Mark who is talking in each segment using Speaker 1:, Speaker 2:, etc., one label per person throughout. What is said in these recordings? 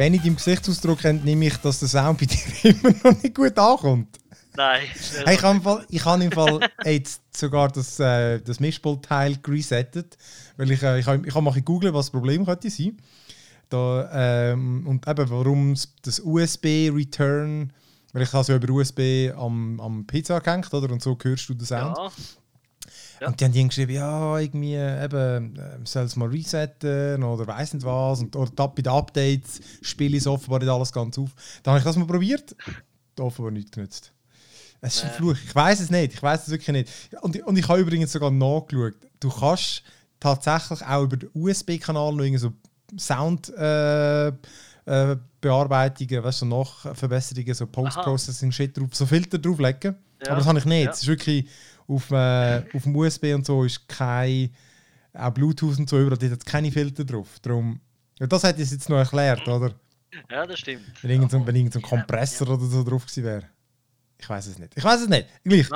Speaker 1: Wenn ich deinem Gesichtsausdruck entnehme ich, dass der Sound bei dir immer noch nicht gut ankommt.
Speaker 2: Nein.
Speaker 1: Hey, ich habe im Fall, ich habe im Fall jetzt sogar das, äh, das Mischpult-Teil resettet, weil ich, äh, ich, habe, ich habe mal gegoogelt, was das Problem könnte sein. Da, ähm, und eben, warum das USB-Return, weil ich habe es ja über USB am, am PC gehängt, oder? Und so hörst du den Sound.
Speaker 2: Ja. Ja.
Speaker 1: Und die haben die geschrieben, ja, irgendwie, eben, äh, soll es mal resetten oder weiss nicht was. Und, oder bei den Updates spiele ich es offenbar nicht alles ganz auf. Dann habe ich das mal probiert, offenbar nichts genützt. Es ist ein
Speaker 2: Äh.
Speaker 1: Fluch. Ich weiß es nicht. Ich weiß es wirklich nicht. Und, und ich habe übrigens sogar nachgeschaut. Du kannst tatsächlich auch über den USB-Kanal noch so Sound äh, äh, Bearbeitungen, weißt du, so Nachverbesserungen, so Post-Processing-Shit drauf, so Filter drauflegen.
Speaker 2: Ja.
Speaker 1: Aber das habe ich nicht.
Speaker 2: Ja.
Speaker 1: Es ist wirklich auf, äh, auf dem USB und so ist kein auch Bluetooth und so überall, dort hat keine Filter drauf. Darum, ja, das hätte ich jetzt noch erklärt, oder?
Speaker 2: ja, das stimmt.
Speaker 1: Wenn irgend so,
Speaker 2: Ja,
Speaker 1: wenn irgend so ein
Speaker 2: ja,
Speaker 1: Kompressor oder so drauf gewesen wäre. Ich weiß es nicht. Ich weiß es nicht. Gleich.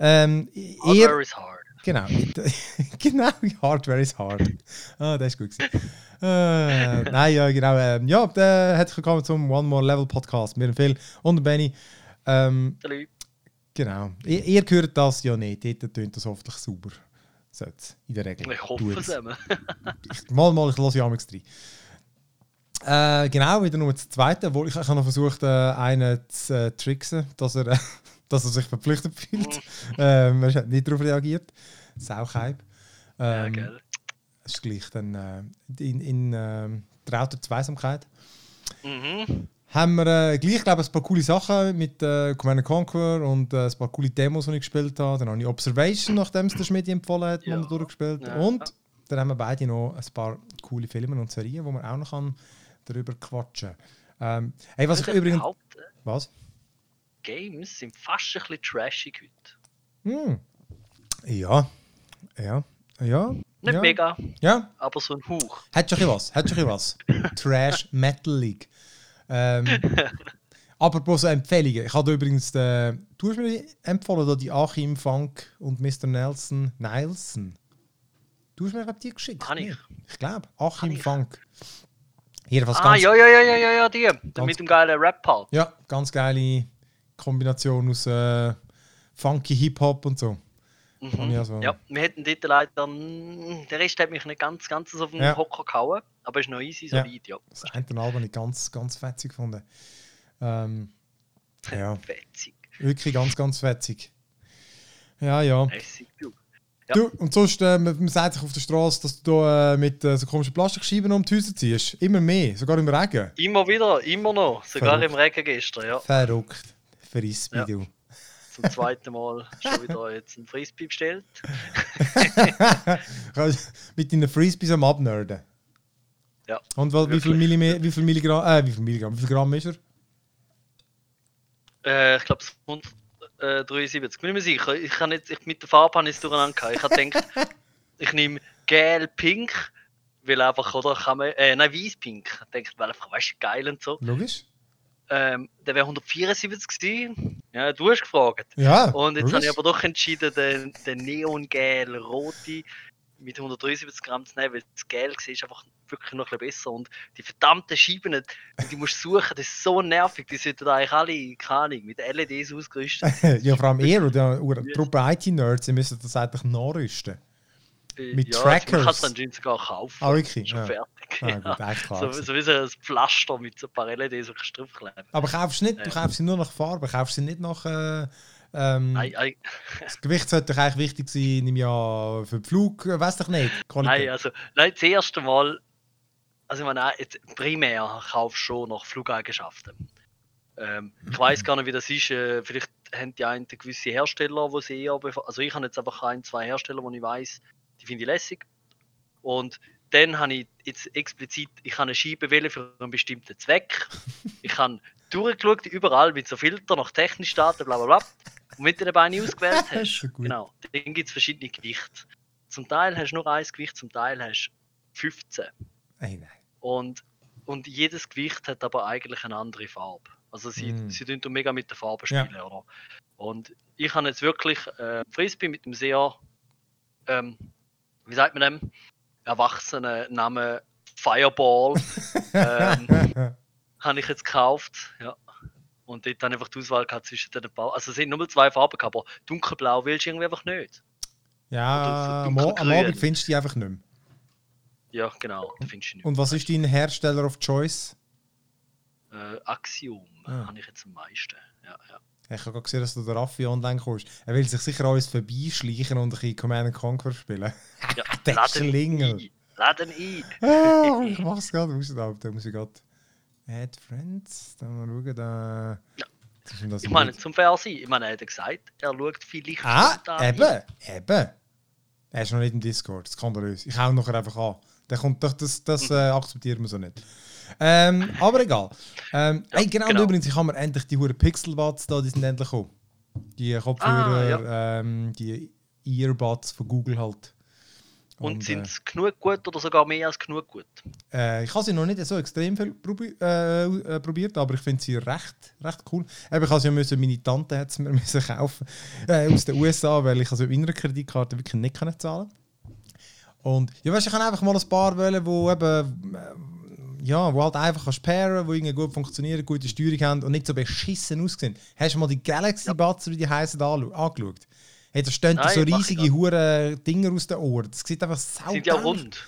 Speaker 1: Ähm,
Speaker 2: Hardware is hard.
Speaker 1: genau. genau, Hardware is hard. Ah, das ist gut. Äh, nein, ja, genau. Ähm, ja, äh, herzlich willkommen zum One More Level Podcast. Wir Phil und Benny. Ähm,
Speaker 2: Salut.
Speaker 1: Genau. Ihr, ihr hört das ja nicht. Dort tönt das hoffentlich sauber. Sollte in der Regel.
Speaker 2: Ich hoffe es immer.
Speaker 1: mal, mal, ich lasse ja amigs rein. Äh, genau, wieder nur das zweite. Wo ich, ich habe noch versucht, äh, einen zu äh, tricksen, dass er, äh, dass er sich verpflichtet fühlt. ähm, er hat nicht darauf reagiert. Sauchheib.
Speaker 2: Ja,
Speaker 1: Ähm,
Speaker 2: gell.
Speaker 1: das ist gleich dann äh, in, in ähm, trauter Zweisamkeit.
Speaker 2: Mhm.
Speaker 1: Haben wir äh, gleich, glaube ich, ein paar coole Sachen mit äh, Command Conquer und äh, ein paar coole Demos, die ich gespielt habe. Dann habe ich Observation, nachdem es der Schmidt empfohlen hat,
Speaker 2: Ja.
Speaker 1: durchgespielt.
Speaker 2: Ja.
Speaker 1: Und dann haben wir beide noch ein paar coole Filme und Serien, wo man auch noch kann darüber quatschen ähm, Hey, was ich
Speaker 2: würde
Speaker 1: übrigens.
Speaker 2: behaupten,
Speaker 1: Was?
Speaker 2: Games sind fast ein bisschen trashig heute.
Speaker 1: Hm. Ja. Ja. Ja.
Speaker 2: Nicht
Speaker 1: ja.
Speaker 2: mega,
Speaker 1: Ja.
Speaker 2: aber so ein Hauch.
Speaker 1: Hat schon was. Hat schon was. Trash Metal League. Ähm, apropos so Empfehlungen. Ich habe übrigens. Den, du hast mir empfohlen, da die Achim Funk und Mr. Nelson. Nielsen. Du hast mir die geschickt.
Speaker 2: Kann ich.
Speaker 1: Ich glaube. Achim. Funk. Jedenfalls
Speaker 2: Ah,
Speaker 1: ganz,
Speaker 2: ja, ja, ja, ja, ja, ja, die.
Speaker 1: Ganz-
Speaker 2: Mit dem geilen Rap-Part.
Speaker 1: ja, ganz geile Kombination aus äh, funky Hip-Hop und so. Ich also-
Speaker 2: Ja, wir hätten dort leider. Der Rest hat mich nicht ganz, ganz so auf den
Speaker 1: Ja.
Speaker 2: Hocker gehauen, aber ist noch easy,
Speaker 1: Ja.
Speaker 2: solid, ja.
Speaker 1: Das eine Album habe ich ganz, ganz fetzig gefunden. Ähm, ja,
Speaker 2: Fetzig.
Speaker 1: wirklich ganz, ganz fetzig. Ja, ja.
Speaker 2: Lässig, du. Ja.
Speaker 1: Du, und sonst, äh, man, man sagt sich auf der Straße, dass du da äh, mit äh, so komischen Plastikscheiben um die Häuser ziehst. Immer mehr, sogar im Regen.
Speaker 2: Immer wieder, immer noch. Sogar
Speaker 1: Verrückt.
Speaker 2: im Regen gestern, ja.
Speaker 1: Verrückt. Frisbee,
Speaker 2: Ja.
Speaker 1: du.
Speaker 2: Zum zweiten Mal schon wieder jetzt ein Frisbee bestellt.
Speaker 1: mit deinen Frisbees am Abnerden.
Speaker 2: Ja.
Speaker 1: Und weil, wie, viel wie viel Milligramm, äh, wie viel Milligramm, wie viel Gramm ist er?
Speaker 2: Äh, ich glaube, es sind 173. Bin ich mir sicher. Ich kann nicht, ich, mit der Farbe habe ich es durcheinander gehabt. Ich habe gedacht, ich nehme gel, pink, weil einfach, oder, kann man, äh, nein, weiß-pink. Ich denke, weil einfach, weißt du, geil und so.
Speaker 1: Logisch.
Speaker 2: Ähm, der wäre 174 gewesen. Ja, du hast gefragt.
Speaker 1: Ja.
Speaker 2: Und jetzt habe ich aber doch entschieden, den, den Neon-Gel rote mit 173 Gramm zu nehmen, weil das Gel war ist einfach wirklich noch ein bisschen besser. Und die verdammten Scheiben, die musst du suchen, das ist so nervig. Die sollten eigentlich alle, keine Ahnung, mit LEDs ausgerüstet
Speaker 1: ja, vor allem ihr oder die Truppe IT-Nerds, ihr müsst das eigentlich nachrüsten. Mit
Speaker 2: ja,
Speaker 1: Trackers.
Speaker 2: Man kann es anscheinend sogar kaufen.
Speaker 1: Ah, wirklich?
Speaker 2: Schon
Speaker 1: Ja.
Speaker 2: fertig.
Speaker 1: Ah,
Speaker 2: ja.
Speaker 1: klar.
Speaker 2: so, so wie so ein Pflaster mit so ein paar LEDs so draufkleben.
Speaker 1: Aber kaufst nicht, du
Speaker 2: Ja.
Speaker 1: kaufst sie nur nach Farbe, kaufst sie nicht nach. Äh, ähm,
Speaker 2: Nein, nein,
Speaker 1: das Gewicht sollte doch eigentlich wichtig sein im Jahr für den Flug, äh, weiß doch nicht. Qualität.
Speaker 2: nein, also, nein, das erste Mal, also ich meine, jetzt primär kaufst du schon nach Flugeigenschaften. Ähm, ich weiß gar nicht, wie das ist. Äh, vielleicht haben die einen gewisse Hersteller, wo sie eher. Also, ich habe jetzt einfach ein, zwei Hersteller, wo ich weiß, die finde ich lässig. Und dann habe ich jetzt explizit, ich habe eine Scheibe wählen für einen bestimmten Zweck. Ich habe durchgeschaut, überall mit so Filter nach technischen Daten, bla bla bla. Und wenn du den Bein ausgewählt hast, genau, dann gibt es verschiedene Gewichte. Zum Teil hast du nur ein Gewicht, zum Teil hast du 15.
Speaker 1: Ey, nein.
Speaker 2: Und, und jedes Gewicht hat aber eigentlich eine andere Farbe. Also sie,
Speaker 1: Mm.
Speaker 2: sie tun mega mit der Farbe
Speaker 1: Ja.
Speaker 2: spielen, oder? Und ich habe jetzt wirklich äh, Frisbee mit einem sehr, ähm, wie sagt man dem, erwachsenen Namen Fireball. ähm, habe ich jetzt gekauft. Ja. Und dort dann einfach die Auswahl gehabt zwischen den Bau. Also es sind nur zwei Farben, gehabt, aber dunkelblau willst du irgendwie einfach nicht.
Speaker 1: Ja, am. Abend findest du die einfach nicht mehr.
Speaker 2: Ja, genau.
Speaker 1: Und was ist dein Hersteller of Choice?
Speaker 2: Äh, Axiom
Speaker 1: Ah.
Speaker 2: habe ich jetzt am meisten. Ja, ja.
Speaker 1: Ich habe gesehen, dass du der Raffi online kommst. Er will sich sicher alles vorbeischleichen und ein bisschen Command and Conquer spielen.
Speaker 2: ja.
Speaker 1: Der
Speaker 2: Laden
Speaker 1: Schlingel.
Speaker 2: Laden ein.
Speaker 1: ah, ich mach's gerade aus. Da muss ich gerade. Add Friends. Da mal schauen. Da.
Speaker 2: Ja.
Speaker 1: Das
Speaker 2: Ich meine, zum Fair sein, ich meine, er hat gesagt, er schaut vielleicht
Speaker 1: Ah, eben. Eben. Er ist noch nicht im Discord. Skandalös. Ich hau ihn nachher einfach an. Der kommt doch, das, das äh, akzeptieren wir so nicht. Ähm, aber egal. Ähm,
Speaker 2: Ja,
Speaker 1: hey, genau,
Speaker 2: genau.
Speaker 1: Und übrigens, ich habe mir endlich die Huren Pixelbuds da, die sind endlich gekommen. Die Kopfhörer,
Speaker 2: Ah,
Speaker 1: ähm, die Earbuds von Google halt.
Speaker 2: Und,
Speaker 1: äh,
Speaker 2: sind es genug gut oder sogar mehr als genug gut?
Speaker 1: Äh, ich habe sie noch nicht so extrem viel probi äh, äh, probiert, aber ich finde sie recht, recht cool. Eben, ich habe sie ja müssen, meine Tante hat sie mir müssen kaufen äh, aus den USA, weil ich also mit meiner Kreditkarte wirklich nicht zahlen Und ja, weißt, ich kann einfach mal ein paar wählen, wo eben äh, ja, wo halt einfach kannst pairen, wo irgendwie gut funktionieren, gute Steuerung haben und nicht so beschissen aussehen. Hast du mal die Galaxy Buds, wie die heißen, angeschaut? Hey, da stehen
Speaker 2: Nein,
Speaker 1: so riesige hure Dinger aus den Ohren. Das sieht einfach sau
Speaker 2: Sind ja rund.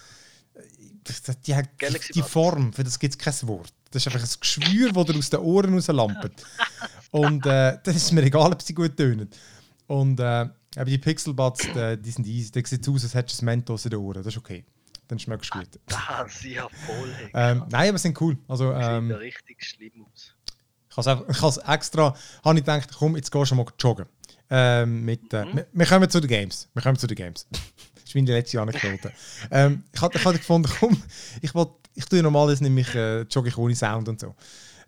Speaker 1: Das- Die, hat
Speaker 2: Galaxy
Speaker 1: die
Speaker 2: Buds.
Speaker 1: Form, für das gibt es kein Wort. Das ist einfach ein Geschwür, das dir aus den Ohren rauslampt. Und äh, dann ist mir egal, ob sie gut tönen. Und äh, eben die Pixelbuds, die, die sind easy. Da sieht es aus, als hättest du ein Mentos in den Ohren. Das ist okay. Dann schmeckst du gut.
Speaker 2: Das ist ja voll.
Speaker 1: Ähm, nein, aber sie sind cool. Also,
Speaker 2: Sieht
Speaker 1: ähm,
Speaker 2: ja richtig schlimm aus.
Speaker 1: ich habe extra, habe ich gedacht, komm, jetzt gehst du mal joggen. Ähm, mit, äh, wir, wir kommen zu den Games. Wir kommen zu den Games. das ist meine letzte Anekdote. ähm, ich hatte ich hatte gefunden, komm, ich, wollt, ich tue normalerweise nämlich äh, jogge ich ohne Sound und so.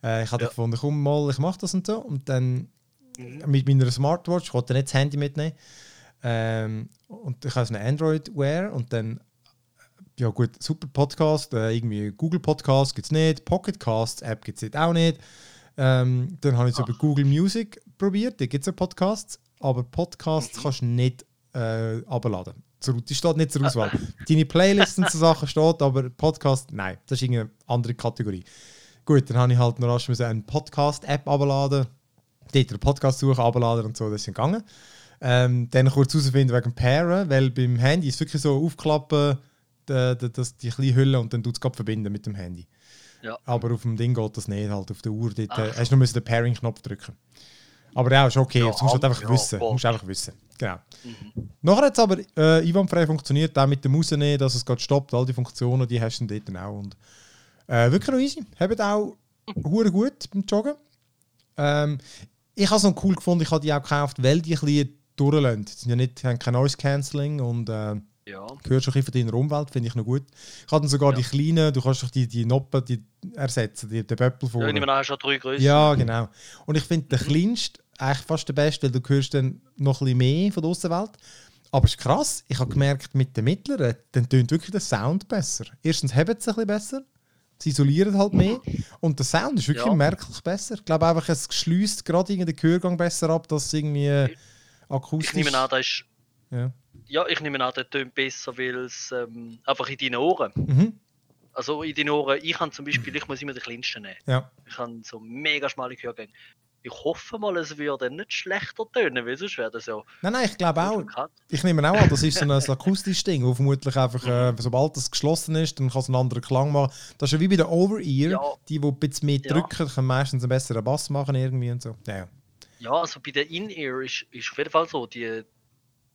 Speaker 1: Äh, ich hatte
Speaker 2: Ja.
Speaker 1: gefunden, komm mal, ich mache das und so. Und dann
Speaker 2: Mhm.
Speaker 1: mit meiner Smartwatch, ich wollte nicht das Handy mitnehmen. Ähm, und ich habe so eine Android Wear und dann ja gut, super Podcast, äh, irgendwie Google Podcast gibt es nicht, Pocket Cast App gibt es auch nicht. Ähm, dann habe ich es über Google Music probiert, da gibt es ja Podcasts, aber Podcasts kannst du nicht äh, abladen. Die steht nicht zur Auswahl. Deine Playlists und so Sachen steht, aber Podcast, nein, das ist irgendeine andere Kategorie. Gut, dann habe ich halt noch rasch eine Podcast-App abladen, dort einen Podcast suchen, abladen und so, das ist gegangen. Ähm, dann kurz herausfinden wegen Pairen, weil beim Handy ist es wirklich so aufklappen, die, die, die kleine Hülle und dann tut es verbinden mit dem Handy.
Speaker 2: Ja.
Speaker 1: Aber auf dem Ding geht das nicht, halt auf der Uhr. Dort,
Speaker 2: Ach
Speaker 1: äh,
Speaker 2: so.
Speaker 1: hast du nur den Pairing-Knopf drücken. Aber ja, ist okay,
Speaker 2: Ja,
Speaker 1: das musst du halt einfach
Speaker 2: ja,
Speaker 1: wissen. Musst einfach wissen. Genau.
Speaker 2: Mhm.
Speaker 1: Nachher hat es aber äh, einwandfrei funktioniert, auch mit dem Rausnehmen, dass es gerade stoppt. All die Funktionen, die hast du dann dort auch. Und, äh, wirklich noch easy. Haben auch hure gut beim Joggen. Ähm, ich habe es noch cool gefunden, ich habe die auch gekauft, weil die ein bisschen durchlassen. Die sind ja nicht, haben kein Noise Cancelling und äh,
Speaker 2: Ja.
Speaker 1: gehört schon ein bisschen von deiner Umwelt, finde ich noch gut. Ich habe dann sogar
Speaker 2: Ja.
Speaker 1: die kleinen, du kannst doch die, die Noppen die ersetzen, die, den Böppel
Speaker 2: Ja,
Speaker 1: vorne.
Speaker 2: ich nehme schon drei Größen.
Speaker 1: Ja, genau. Und ich finde den kleinsten eigentlich fast der beste, weil du hörst dann noch ein bisschen mehr von der Außenwelt. Aber es ist krass, ich habe gemerkt, mit den mittleren, dann tönt wirklich der Sound besser. Erstens haben sie ein bisschen besser, sie isolieren halt mehr und der Sound ist wirklich
Speaker 2: Ja.
Speaker 1: merklich besser. Ich glaube einfach, es schließt gerade den Gehörgang besser ab, dass es irgendwie äh, akustisch...
Speaker 2: Ich nehme an, das ist.
Speaker 1: Ja.
Speaker 2: Ja, ich nehme an, der tönt besser, weil es ähm, einfach in deinen Ohren.
Speaker 1: Mhm.
Speaker 2: Also in deinen Ohren, ich kann zum Beispiel, ich muss immer den kleinsten nehmen.
Speaker 1: ja.
Speaker 2: Ich habe so mega schmale Gehörgänge. Ich hoffe mal, es würde dann nicht schlechter tönen, weil sonst wäre das ja.
Speaker 1: Nein, nein, ich glaube auch. Ich nehme auch an, das ist so ein akustisches Ding, wo vermutlich einfach, äh, sobald das geschlossen ist, dann kann es einen anderen Klang machen. Das ist ja wie bei der Over-Ear,
Speaker 2: Ja.
Speaker 1: die, die ein bisschen mehr
Speaker 2: Ja.
Speaker 1: drücken, können meistens einen besseren Bass machen irgendwie und so. Ja,
Speaker 2: Ja, also bei der In-Ear ist, ist auf jeden Fall so, die,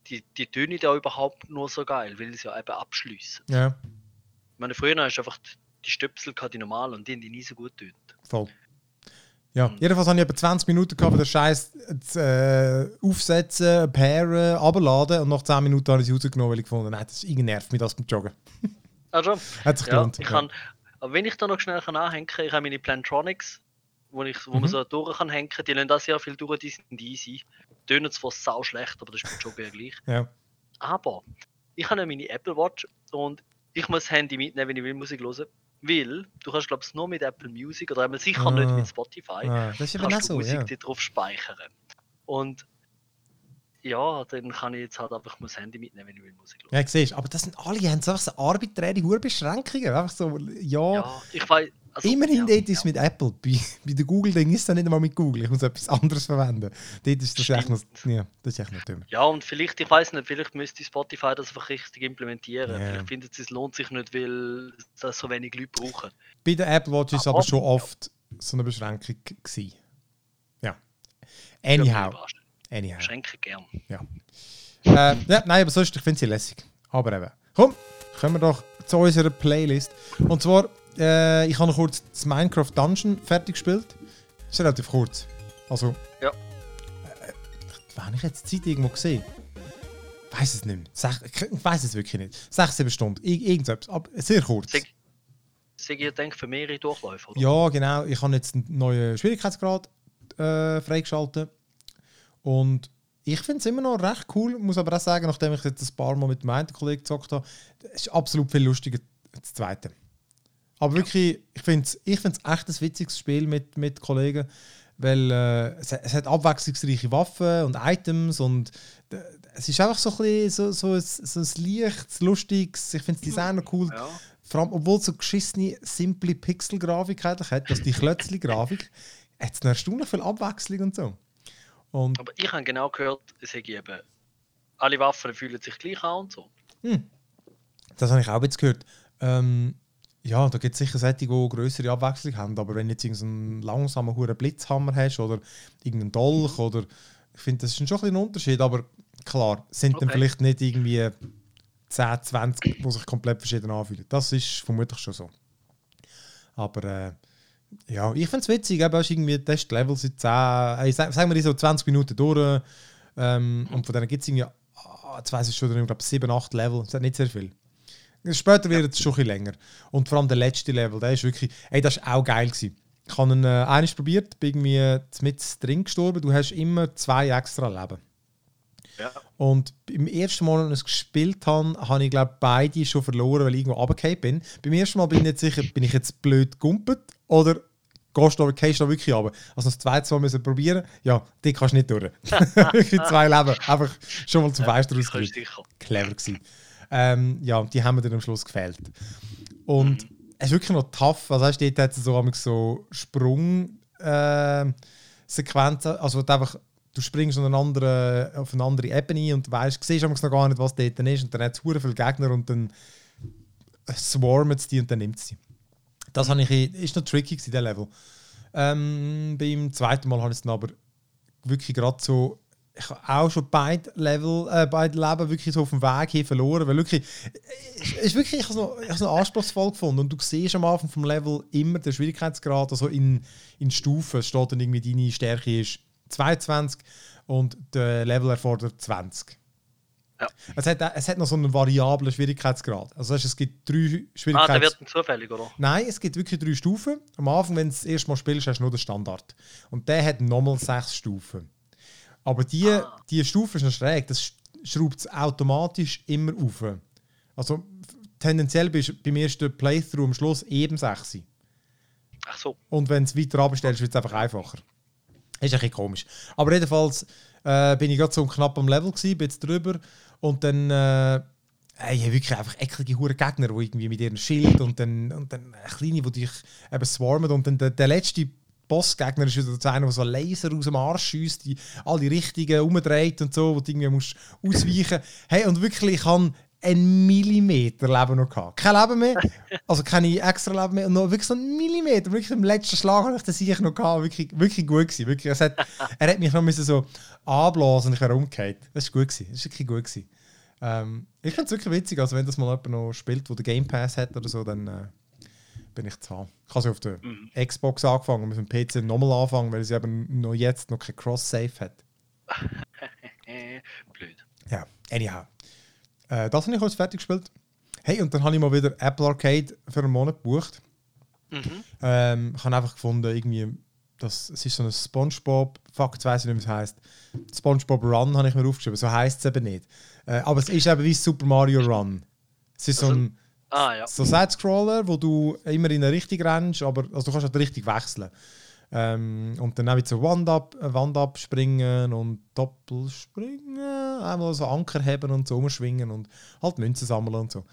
Speaker 2: die, die tönen da überhaupt nur so geil, weil sie ja eben abschliessen.
Speaker 1: ja
Speaker 2: Ich meine, früher hast du einfach die- die Stöpsel gehabt, die normal und die haben die nie so gut tönt.
Speaker 1: voll. Ja,
Speaker 2: Mhm.
Speaker 1: jedenfalls habe ich etwa 20 Minuten gehabt, den Scheiß zu, äh, aufsetzen, pairen, abladen und nach 10 Minuten habe ich sie rausgenommen, weil ich gefunden habe, nein, das irgendwie nervt mich das beim Joggen.
Speaker 2: Also,
Speaker 1: Hat sich
Speaker 2: ja,
Speaker 1: gelohnt.
Speaker 2: ich
Speaker 1: ja.
Speaker 2: kann, aber wenn ich da noch schnell kann anhängen kann, ich habe meine Plantronics, wo, ich, wo
Speaker 1: Mhm.
Speaker 2: man so durch kann hängen, die lassen da sehr viel durch, die sind easy. Tönen zwar sau schlecht, aber das ist beim Joggen ja gleich.
Speaker 1: ja.
Speaker 2: Aber ich habe meine Apple Watch und ich muss das Handy mitnehmen, wenn ich will Musik hören. Weil du kannst, glaube ich, nur mit Apple Music oder einmal sicher nicht
Speaker 1: Ah.
Speaker 2: mit Spotify.
Speaker 1: Ah, das ist eben auch
Speaker 2: kannst du
Speaker 1: so,
Speaker 2: Musik
Speaker 1: ja.
Speaker 2: drauf speichern. Und ja, dann kann ich jetzt halt einfach mein Handy mitnehmen, wenn ich will Musik hören.
Speaker 1: Ja, siehst aber das sind alle, haben so einfach so arbiträre Beschränkungen. Einfach so, ja,
Speaker 2: Ja, ich weiß, Also,
Speaker 1: Immerhin
Speaker 2: ja,
Speaker 1: dort ist es mit Apple. Bei, bei der Google-Ding ist es dann nicht einmal mit Google. Ich muss etwas anderes verwenden. Dort ist das echt noch, ja, das ist echt noch dumm.
Speaker 2: Ja, und vielleicht, ich weiß nicht, vielleicht müsste Spotify das einfach richtig implementieren.
Speaker 1: Ja.
Speaker 2: Vielleicht findet sie, es lohnt sich nicht, weil das so wenig Leute brauchen.
Speaker 1: Bei der Apple Watch ist es
Speaker 2: Aber-
Speaker 1: aber schon oft so eine Beschränkung gewesen. Ja. Anyhow. Anyhow.
Speaker 2: Schenke gern.
Speaker 1: Äh, ja, nein, aber sonst, ich finde sie lässig. Aber eben. Komm, kommen wir doch zu unserer Playlist. Und zwar, äh, ich habe noch kurz das Minecraft Dungeon fertig gespielt. ist relativ kurz. Also.
Speaker 2: Ja.
Speaker 1: Äh, wann habe ich jetzt die Zeit irgendwo gesehen? Ich weiß es nicht mehr. Sech, ich weiß es wirklich nicht. Sechs, sieben Stunden. Ir irgendetwas. Aber sehr kurz.
Speaker 2: Sag, sag ihr denkt für mehrere Durchläufe, oder?
Speaker 1: Ja, genau. Ich habe jetzt einen neuen Schwierigkeitsgrad äh, freigeschaltet. Und ich finde es immer noch recht cool. Muss aber auch sagen, nachdem ich jetzt ein paar Mal mit meinem Kollegen gezockt habe, es ist absolut viel lustiger als das zweite. Aber wirklich, ich finde es ich find's echt ein witziges Spiel mit, mit Kollegen, weil äh, es, es hat abwechslungsreiche Waffen und Items und äh, es ist einfach so ein bisschen so, so, ein, so ein leichtes, lustiges, ich finde das Design noch cool.
Speaker 2: Ja.
Speaker 1: Vor allem, obwohl es so geschissene, simple Pixel-Grafik eigentlich hat, also die Klötzli-Grafik, hat es eine erstaunlich viel Abwechslung und so. Und
Speaker 2: Aber ich habe genau gehört, es sei eben, alle Waffen fühlen sich gleich an und so.
Speaker 1: das habe ich auch jetzt gehört. Ähm, ja, da gibt es sicher solche, die größere Abwechslung haben, aber wenn du jetzt irgendeinen langsamen hohen Blitzhammer hast oder irgendeinen Dolch oder ich finde, das ist schon ein Unterschied, aber klar, sind dann
Speaker 2: Okay.
Speaker 1: vielleicht nicht irgendwie 10, 20, die sich komplett verschieden anfühlen. Das ist vermutlich schon so. Aber äh, ja, ich finde es witzig, eben, hast irgendwie Testlevel seit 10, äh, sagen wir die so 20 Minuten durch ähm, und von denen gibt es irgendwie, ah, jetzt weiss ich schon, ich glaube 7, 8 Level, das ist nicht sehr viel. Später wird es schon ein bisschen länger. Und vor allem der letzte Level, der ist wirklich, ey, das war auch geil. Gewesen. Ich habe ihn äh, eines probiert, bin irgendwie mit drin gestorben. Du hast immer zwei extra Leben.
Speaker 2: Ja.
Speaker 1: Und beim ersten Mal, als ich es gespielt habe, habe ich glaube beide schon verloren, weil ich irgendwo runtergefallen bin. Beim ersten Mal bin ich nicht sicher, bin ich jetzt blöd gumpet oder gehst du, gehst du wirklich runter. Also das zweite Mal müssen probieren. Ja, die kannst du nicht durch. wirklich zwei Leben. Einfach schon mal zum Fenster rausgerückt
Speaker 2: sicher.
Speaker 1: clever gewesen. Ähm, ja, die haben mir dann am Schluss gefällt. Und es ist wirklich noch tough. Also weißt, dort hat es so, so Sprung äh, also einfach du springst auf eine andere, auf eine andere Ebene und weißt, siehst noch gar nicht, was dort ist und dann hat es viele Gegner und dann swarmen es die und dann nimmt es sie. Das ich, ist noch tricky gewesen, der Level. Ähm, beim zweiten Mal habe ich es dann aber wirklich gerade so ich habe auch schon beide Level, äh, beide Leben wirklich so auf dem Weg hier verloren, weil wirklich, es ist wirklich, ich habe es noch, ich habe es noch anspruchsvoll gefunden und du siehst am Anfang vom Level immer den Schwierigkeitsgrad, also in, in Stufen, es steht dann irgendwie, deine Stärke ist 22 und der Level erfordert 20.
Speaker 2: Ja.
Speaker 1: Es, hat, es hat noch so einen variablen Schwierigkeitsgrad. Also heißt, es gibt drei
Speaker 2: Ah, der wird zufällig, oder?
Speaker 1: Nein, es gibt wirklich drei Stufen. Am Anfang, wenn du das erste Mal spielst, hast du nur den Standard. Und der hat nochmal sechs Stufen. Aber die,
Speaker 2: Ah.
Speaker 1: die Stufe ist noch schräg. Das sch- schraubt es automatisch immer auf. Also tendenziell bist du beim ersten Playthrough am Schluss eben 6.
Speaker 2: Ach so.
Speaker 1: Und wenn du es weiter abstellst, wird es einfach einfacher. Ist ein bisschen komisch. Aber jedenfalls äh, bin ich gerade so knapp am Level gewesen, bin jetzt drüber und dann äh, ich habe wirklich einfach eklige hure Gegner, die irgendwie mit ihrem Schild und dann, und dann kleine, die dich eben swarmen und dann der, der letzte Bossgegner ist wieder einer, der so Laser aus dem Arsch schießt, die alle Richtigen umdreht und so, wo du irgendwie musst ausweichen. Hey, und wirklich, ich habe einen Millimeter Leben noch gehabt. Kein Leben mehr, also keine extra Leben mehr, und noch wirklich so einen Millimeter. Wirklich im letzten Schlag habe ich den Sieg noch gehabt. Wirklich, wirklich gut gewesen. Wirklich, es hat, er hat mich noch müssen so anblasen und ich wäre umgekehrt. Das war gut gewesen. Das war wirklich gut gewesen. Ähm, ich finde es wirklich witzig, also wenn das mal jemand noch spielt, der den Game Pass hat oder so, dann äh, bin ich zu haben. Ich habe sie auf der
Speaker 2: Mhm.
Speaker 1: Xbox angefangen und mit dem PC nochmal anfangen, weil sie eben noch jetzt noch kein Cross-Save hat.
Speaker 2: Blöd.
Speaker 1: Ja, anyhow. Äh, das habe ich kurz fertig gespielt. Hey, und dann habe ich mal wieder Apple Arcade für einen Monat gebucht.
Speaker 2: Mhm.
Speaker 1: Ähm, ich habe einfach gefunden, irgendwie, das, es ist so ein Spongebob, fuck, jetzt weiss ich nicht, wie es heisst. Spongebob Run habe ich mir aufgeschrieben, so heisst es eben nicht. Äh, aber es ist eben wie Super Mario Run. Es ist so
Speaker 2: Also-
Speaker 1: ein
Speaker 2: Ah ja.
Speaker 1: so Side-Scroller, wo du immer in eine Richtung rennst, aber also du kannst halt richtig wechseln. Ähm, und dann auch so Wand, ab, äh, Wand abspringen und Doppelspringen, einmal so Anker heben und so umschwingen und halt Münzen sammeln und so.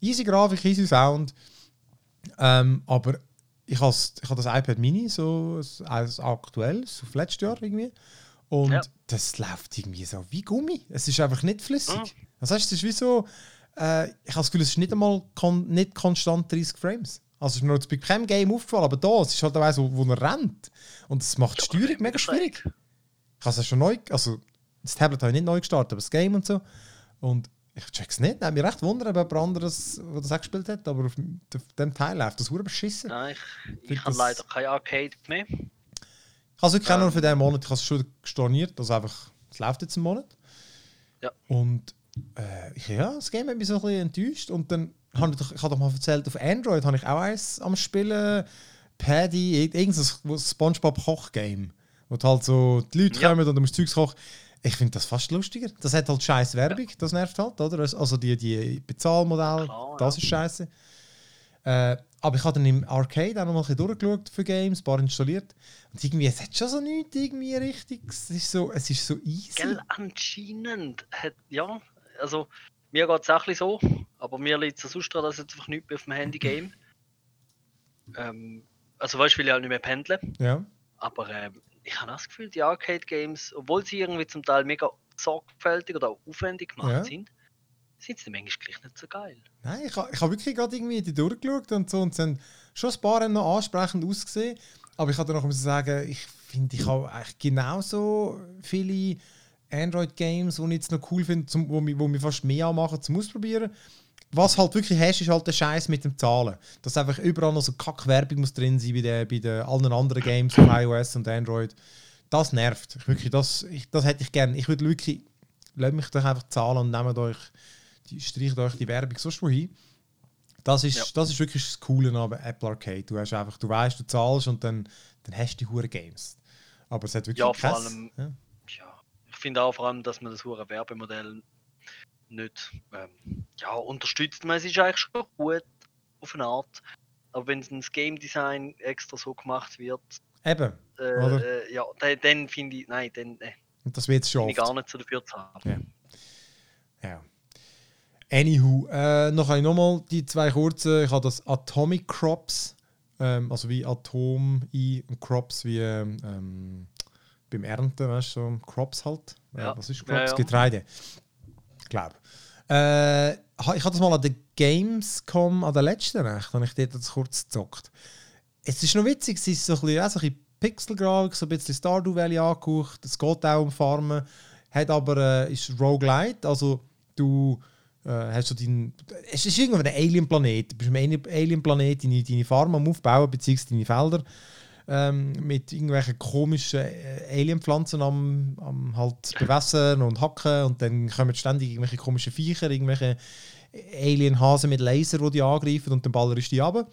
Speaker 1: Easy Grafik, easy Sound. Ähm, aber ich habe ich das iPad Mini, so als aktuell, so letztes Jahr irgendwie. Und ja. das läuft irgendwie so wie Gummi. Es ist einfach nicht flüssig. Mhm. Das heißt, es ist wie so, äh, ich habe das Gefühl, es ist nicht einmal kon nicht konstant 30 Frames. Also es ist mir bei keinem Game aufgefallen, aber da, es ist halt auch so, wo er rennt. Und es macht die Steuerung mega schwierig. Ich habe es schon neu, also das Tablet habe ich nicht neu gestartet, aber das Game und so. Und ich check's nicht. Nein, mich recht wundern, ob jemand anderes, der das auch gespielt hat, aber auf, dem Teil läuft das hure beschissen.
Speaker 2: Nein, ich, ich habe leider kein Arcade mehr. Ich
Speaker 1: habe es wirklich ähm. nur für diesen Monat, ich habe es schon storniert, also einfach, es läuft jetzt einen Monat.
Speaker 2: Ja.
Speaker 1: Und äh, ja, das Game hat mich so ein bisschen enttäuscht und dann habe ich, ich habe doch mal erzählt, auf Android habe ich auch eins am Spielen, Paddy, irgendein Spongebob-Koch-Game, wo halt so die Leute ja. kommen und du musst Zeugs kochen. Ich finde das fast lustiger. Das hat halt scheiß Werbung, ja. das nervt halt, oder? Also die, die Bezahlmodelle, Klar, das ist scheiße. Äh, aber ich habe dann im Arcade auch noch mal ein durchgeschaut für Games, ein paar installiert. Und irgendwie, es hat schon so nichts irgendwie richtig. Es ist so, es ist so easy.
Speaker 2: Gell, anscheinend hat, ja, also mir geht es auch ein so, aber mir liegt es sonst daran, dass ich einfach nichts mehr auf dem Handy game. Ähm, also weißt du, will ich halt nicht mehr pendeln.
Speaker 1: Ja.
Speaker 2: Aber ähm, ich habe das Gefühl, die Arcade-Games, obwohl sie irgendwie zum Teil mega sorgfältig oder aufwendig gemacht ja. sind, sind sie manchmal gleich nicht so geil.
Speaker 1: Nein, ich habe hab wirklich gerade irgendwie die durchgeschaut und so und sind schon ein paar noch ansprechend ausgesehen. Aber ich kann noch sagen, ich finde, ich habe eigentlich genauso viele Android-Games, die ich jetzt noch cool finde, zum, wo, wo mir fast mehr anmachen zum Ausprobieren. Was halt wirklich hast, ist halt der Scheiß mit dem Zahlen. Dass einfach überall noch so Kack-Werbung muss drin sein bei, den, bei den allen anderen Games auf iOS und Android. Das nervt. Ich, wirklich, das, ich, das hätte ich gerne. Ich würde wirklich, lasst mich doch einfach zahlen und nehmt euch, die, streicht euch die Werbung sonst wohin. Das ist, ja. das ist wirklich das Coole an Apple Arcade. Du hast einfach, du weißt, du zahlst und dann, dann hast du die hure Games. Aber es hat wirklich
Speaker 2: ja, vor allem, ja finde auch vor allem, dass man das hure Werbemodell nicht ähm, ja, unterstützt. Man, es ist eigentlich schon gut auf eine Art. Aber wenn das Game Design extra so gemacht wird,
Speaker 1: Eben,
Speaker 2: äh, äh, ja, dann, dann finde ich, nein, dann äh,
Speaker 1: Und das wird schon
Speaker 2: ich gar nicht so dafür zu haben.
Speaker 1: Ja. ja. Anywho, äh, noch einmal nochmal die zwei kurzen. Ich habe das Atomic Crops, ähm, also wie Atom I und Crops wie ähm, beim Ernten, weißt du, so Crops halt. Ja. Was ist Crops? Ja, ja. Getreide. Ich glaube. Äh, ich habe das mal an der Gamescom, an der letzten Nacht, habe ich dort das kurz gezockt. Es ist noch witzig, es ist so ein bisschen, so ein bisschen Pixelgrafik, so ein bisschen Stardew Valley angehaucht. Es geht auch um Farmen, hat aber äh, ist Roguelite, also du äh, hast so dein, es ist irgendwie ein Alien-Planet. Du bist einem Alien-Planet deine, deine Farm am Aufbauen, beziehungsweise deine Felder ähm, mit irgendwelchen komischen äh, Alienpflanzen am, am halt bewässern und hacken und dann kommen ständig irgendwelche komischen Viecher, irgendwelche Alienhasen mit Laser, die die angreifen und dann ballerst du die ab.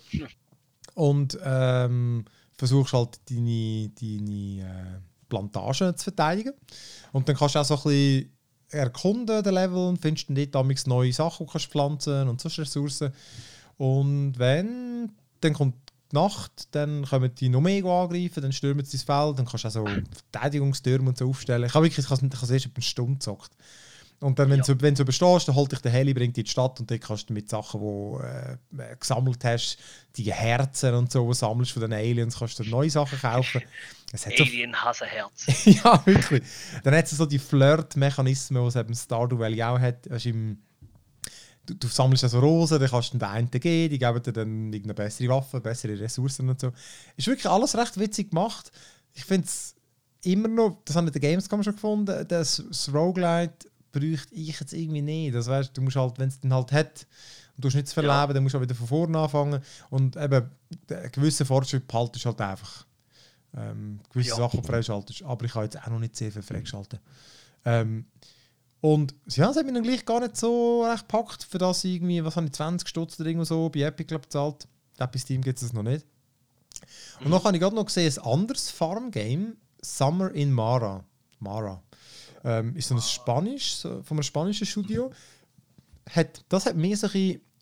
Speaker 1: Und ähm, versuchst halt deine, deine äh, Plantagen zu verteidigen. Und dann kannst du auch so ein bisschen erkunden, den Level, und findest dann dort neue Sachen, die du pflanzen und solche Ressourcen. Und wenn, dann kommt Nacht, dann kommen die noch mehr angreifen, dann stürmen sie das Feld, dann kannst du auch so Verteidigungstürme und so aufstellen. Ich habe wirklich, ich habe es erst eine Stunde gezockt. Und dann, wenn, ja. du, wenn du überstehst, dann holt dich der Heli, bringt dich in die Stadt und dann kannst du mit Sachen, die du äh, gesammelt hast, die Herzen und so, die sammelst von den Aliens, kannst du neue Sachen kaufen.
Speaker 2: Alien so hassen Herzen.
Speaker 1: ja, wirklich. Dann hat es so die Flirt-Mechanismen, die es eben Stardew Valley auch hat. Weißt, im, du, du sammelst also Rosen, dann kannst du den einen geben, die geben dir dann irgendeine bessere Waffe, bessere Ressourcen und so. Ist wirklich alles recht witzig gemacht. Ich finde es immer noch, das habe ich in der Gamescom schon gefunden, das, das Roguelite bräuchte ich jetzt irgendwie nicht. Das weißt, du musst halt, wenn es den halt hat, und du hast nichts verleben, ja. dann musst du auch wieder von vorne anfangen. Und eben, einen gewissen Fortschritt behaltest halt einfach. Ähm, gewisse ja. Sachen freischaltest. Aber ich habe jetzt auch noch nicht sehr viel freigeschaltet. Ähm, und ja, das hat mich dann gleich gar nicht so recht gepackt, für das irgendwie, was habe ich, 20 Stutz oder irgendwo so bei Epic glaub, bezahlt. Bei Steam gibt es noch nicht. Und mhm. dann habe ich gerade noch gesehen, ein anderes Farm-Game, Summer in Mara. Mara. Ähm, ist so ein Spanisch, so, von einem spanischen Studio. Hat, das hat mehr so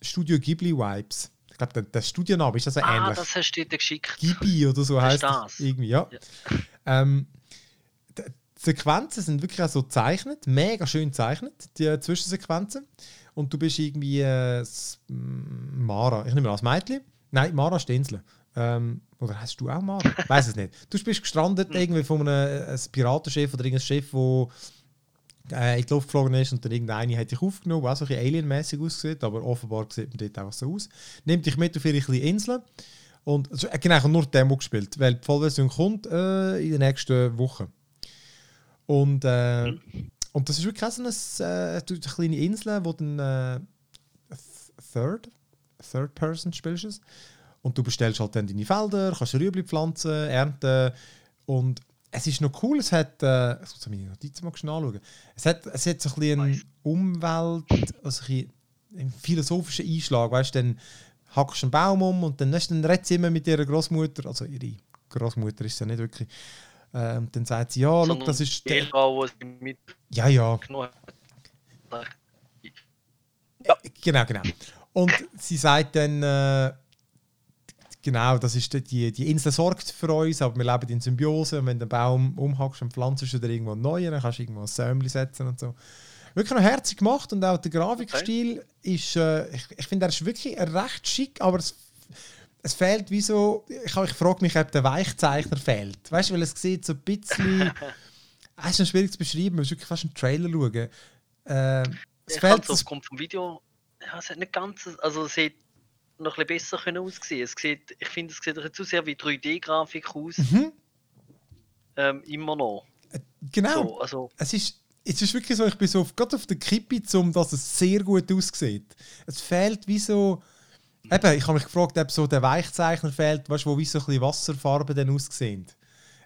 Speaker 1: Studio Ghibli-Vibes. Ich glaube, der, der Studioname ist also ah, ähnlich.
Speaker 2: Ah, das hast du dir geschickt.
Speaker 1: Ghibli oder so heißt das. Irgendwie, ja. ja. Ähm, Sequenzen sind wirklich auch so gezeichnet, mega schön gezeichnet, die Zwischensequenzen. Und du bist irgendwie äh, Mara, ich nehme an, das Mädchen. Nein, Mara Stensle. Ähm, Oder hast du auch Mara? Weiß es nicht. Du bist gestrandet irgendwie von einem, einem Piratenschiff oder irgendeinem Schiff, wo äh, in die Luft geflogen ist und dann irgendeine hat dich aufgenommen, auch so ein bisschen alienmäßig aussieht, aber offenbar sieht man dort einfach so aus. Nimmt dich mit auf ihre kleine Insel und also, äh, genau, ich habe nur die Demo gespielt, weil die Vollversion kommt äh, in den nächsten Wochen. Und, äh, und das ist wirklich so eine, äh, eine kleine Insel, wo dann äh, Third, Third Person spielst du es. Und du bestellst halt dann deine Felder, kannst Rüebli pflanzen, ernten. Und es ist noch cool, es hat, äh, ich muss meine Notizen mal anschauen, es hat, es hat so ein bisschen einen Umwelt, also ein einen philosophischen Einschlag, weißt du, dann hackst du einen Baum um und dann, dann redet sie immer mit ihrer Großmutter, also ihre Großmutter ist ja nicht wirklich, äh, und dann sagt sie, ja, look, das ist
Speaker 2: der...
Speaker 1: Ja, ja. ja. Genau, genau. Und sie sagt dann, äh, Genau, das ist die, die Insel sorgt für uns, aber wir leben in Symbiose. Und wenn du einen Baum umhackst und pflanzt du wieder irgendwo einen neuen, dann kannst du irgendwo ein Säumchen setzen und so. Wirklich noch herzig gemacht und auch der Grafikstil okay. ist, äh, ich, ich finde, er ist wirklich recht schick, aber es, es fehlt wie so, ich, ich frage mich, ob der Weichzeichner fehlt. Weißt du, weil es sieht so ein bisschen, es ist schwierig zu beschreiben, man muss wirklich fast einen Trailer schauen. Äh,
Speaker 2: es ich fehlt, es kommt vom Video, ja, es hat nicht ganz, also es sieht noch ein bisschen besser aussehen es sieht, Ich finde, es sieht zu sehr wie 3D-Grafik aus. Mhm. Ähm, immer noch.
Speaker 1: Äh, genau. So, also, es, ist, es ist wirklich so, ich bin so auf, gerade auf der Kippe, um dass es sehr gut aussieht. Es fehlt wie so. Eben, ich habe mich gefragt, ob so der Weichzeichner fehlt, weißt, wo wie so ein bisschen Wasserfarben dann aussehen.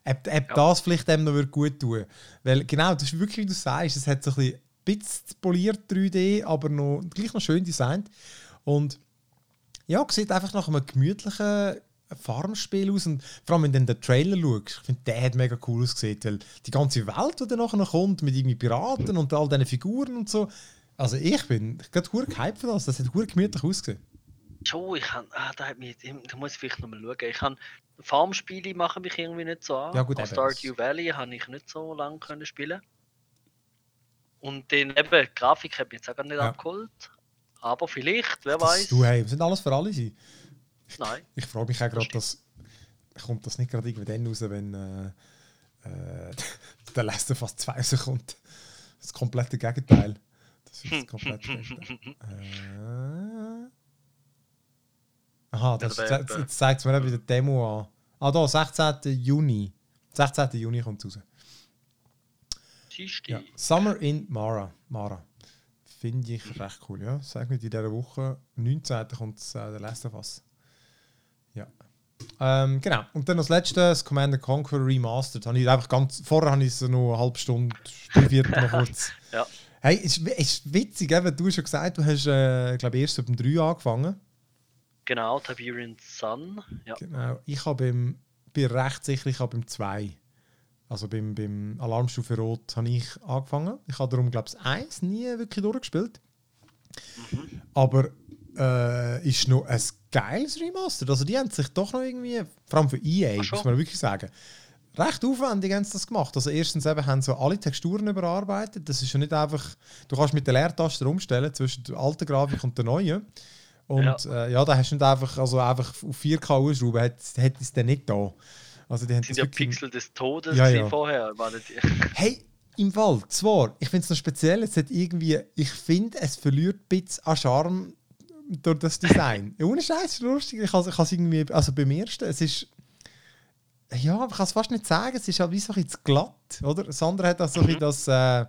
Speaker 1: Ob, ob ja. das vielleicht dem noch gut tun Weil genau, das ist wirklich, wie du sagst, es hat so ein bisschen poliert 3D, aber noch, gleich noch schön designt. Und ja, sieht einfach nach einem gemütlichen Farmspiel aus. Und vor allem, wenn du den Trailer schaust, ich finde, der hat mega cool ausgesehen. Weil die ganze Welt, die dann nachher noch kommt, mit irgendwie Piraten und all diesen Figuren und so. Also ich bin ich gerade gehypt für das. Das hat gemütlich ausgesehen.
Speaker 2: Schon, ich kann, ah, da, hat mich, da muss ich vielleicht nochmal schauen. Ich kann Farmspiele machen mich irgendwie nicht so an.
Speaker 1: Ja, gut,
Speaker 2: Stardew Valley habe ich nicht so lange können spielen. Und den eben, die Grafik habe ich jetzt auch gar nicht ja. abgeholt. Aber vielleicht, wer weiß.
Speaker 1: Du, hey, wir sind alles für alle sein.
Speaker 2: Nein.
Speaker 1: Ich, frage mich auch gerade, dass. Kommt das nicht gerade irgendwie dann raus, wenn äh, äh, der Lester fast zwei kommt? Das komplette Gegenteil. Das ist das komplette Gegenteil. äh, aha, das, jetzt, jetzt zeigt es mir wieder die Demo an. Ah, da, 16. Juni. 16. Juni kommt es raus. Ja. Summer in Mara. Mara. Finde ich recht cool, ja. Sag nicht, in dieser Woche, 19. kommt äh, der Last of Us. Ja. Ähm, genau. Und dann als letztes das Command Conquer Remastered. Habe ich einfach ganz, vorher habe ich es noch eine halbe Stunde, Viertel noch kurz.
Speaker 2: ja.
Speaker 1: Hey, es ist, ist witzig, eben, du hast schon gesagt, du hast, äh, glaube erst ab dem 3 angefangen.
Speaker 2: Genau, Tiberian Sun. Ja.
Speaker 1: Genau. Ich habe bin recht sicher, ich habe beim 2 also beim, beim Alarmstufe Rot habe ich angefangen. Ich habe darum, glaube ich, eins nie wirklich durchgespielt. Mhm. Aber äh, ist noch ein geiles Remaster. Also die haben sich doch noch irgendwie, vor allem für EA, muss man wirklich sagen, recht aufwendig haben sie das gemacht. Also erstens eben haben sie alle Texturen überarbeitet. Das ist ja nicht einfach, du kannst mit der Leertaste umstellen zwischen der alten Grafik und der neuen. Und ja, äh, ja da hast du nicht einfach, also einfach auf 4K ausschrauben, hätte es dann nicht da. Also die haben
Speaker 2: sind ja Pixel des Todes ja, ja. vorher,
Speaker 1: Hey, im Wald, zwar, ich finde es noch speziell, es hat irgendwie, ich finde, es verliert ein bisschen an Charme durch das Design. Ohne Scheiß, lustig. Ich kann es irgendwie, also beim ersten, es ist, ja, ich kann es fast nicht sagen, es ist halt wie so ein bisschen glatt, oder? Das andere hat auch so mhm. ein das, äh,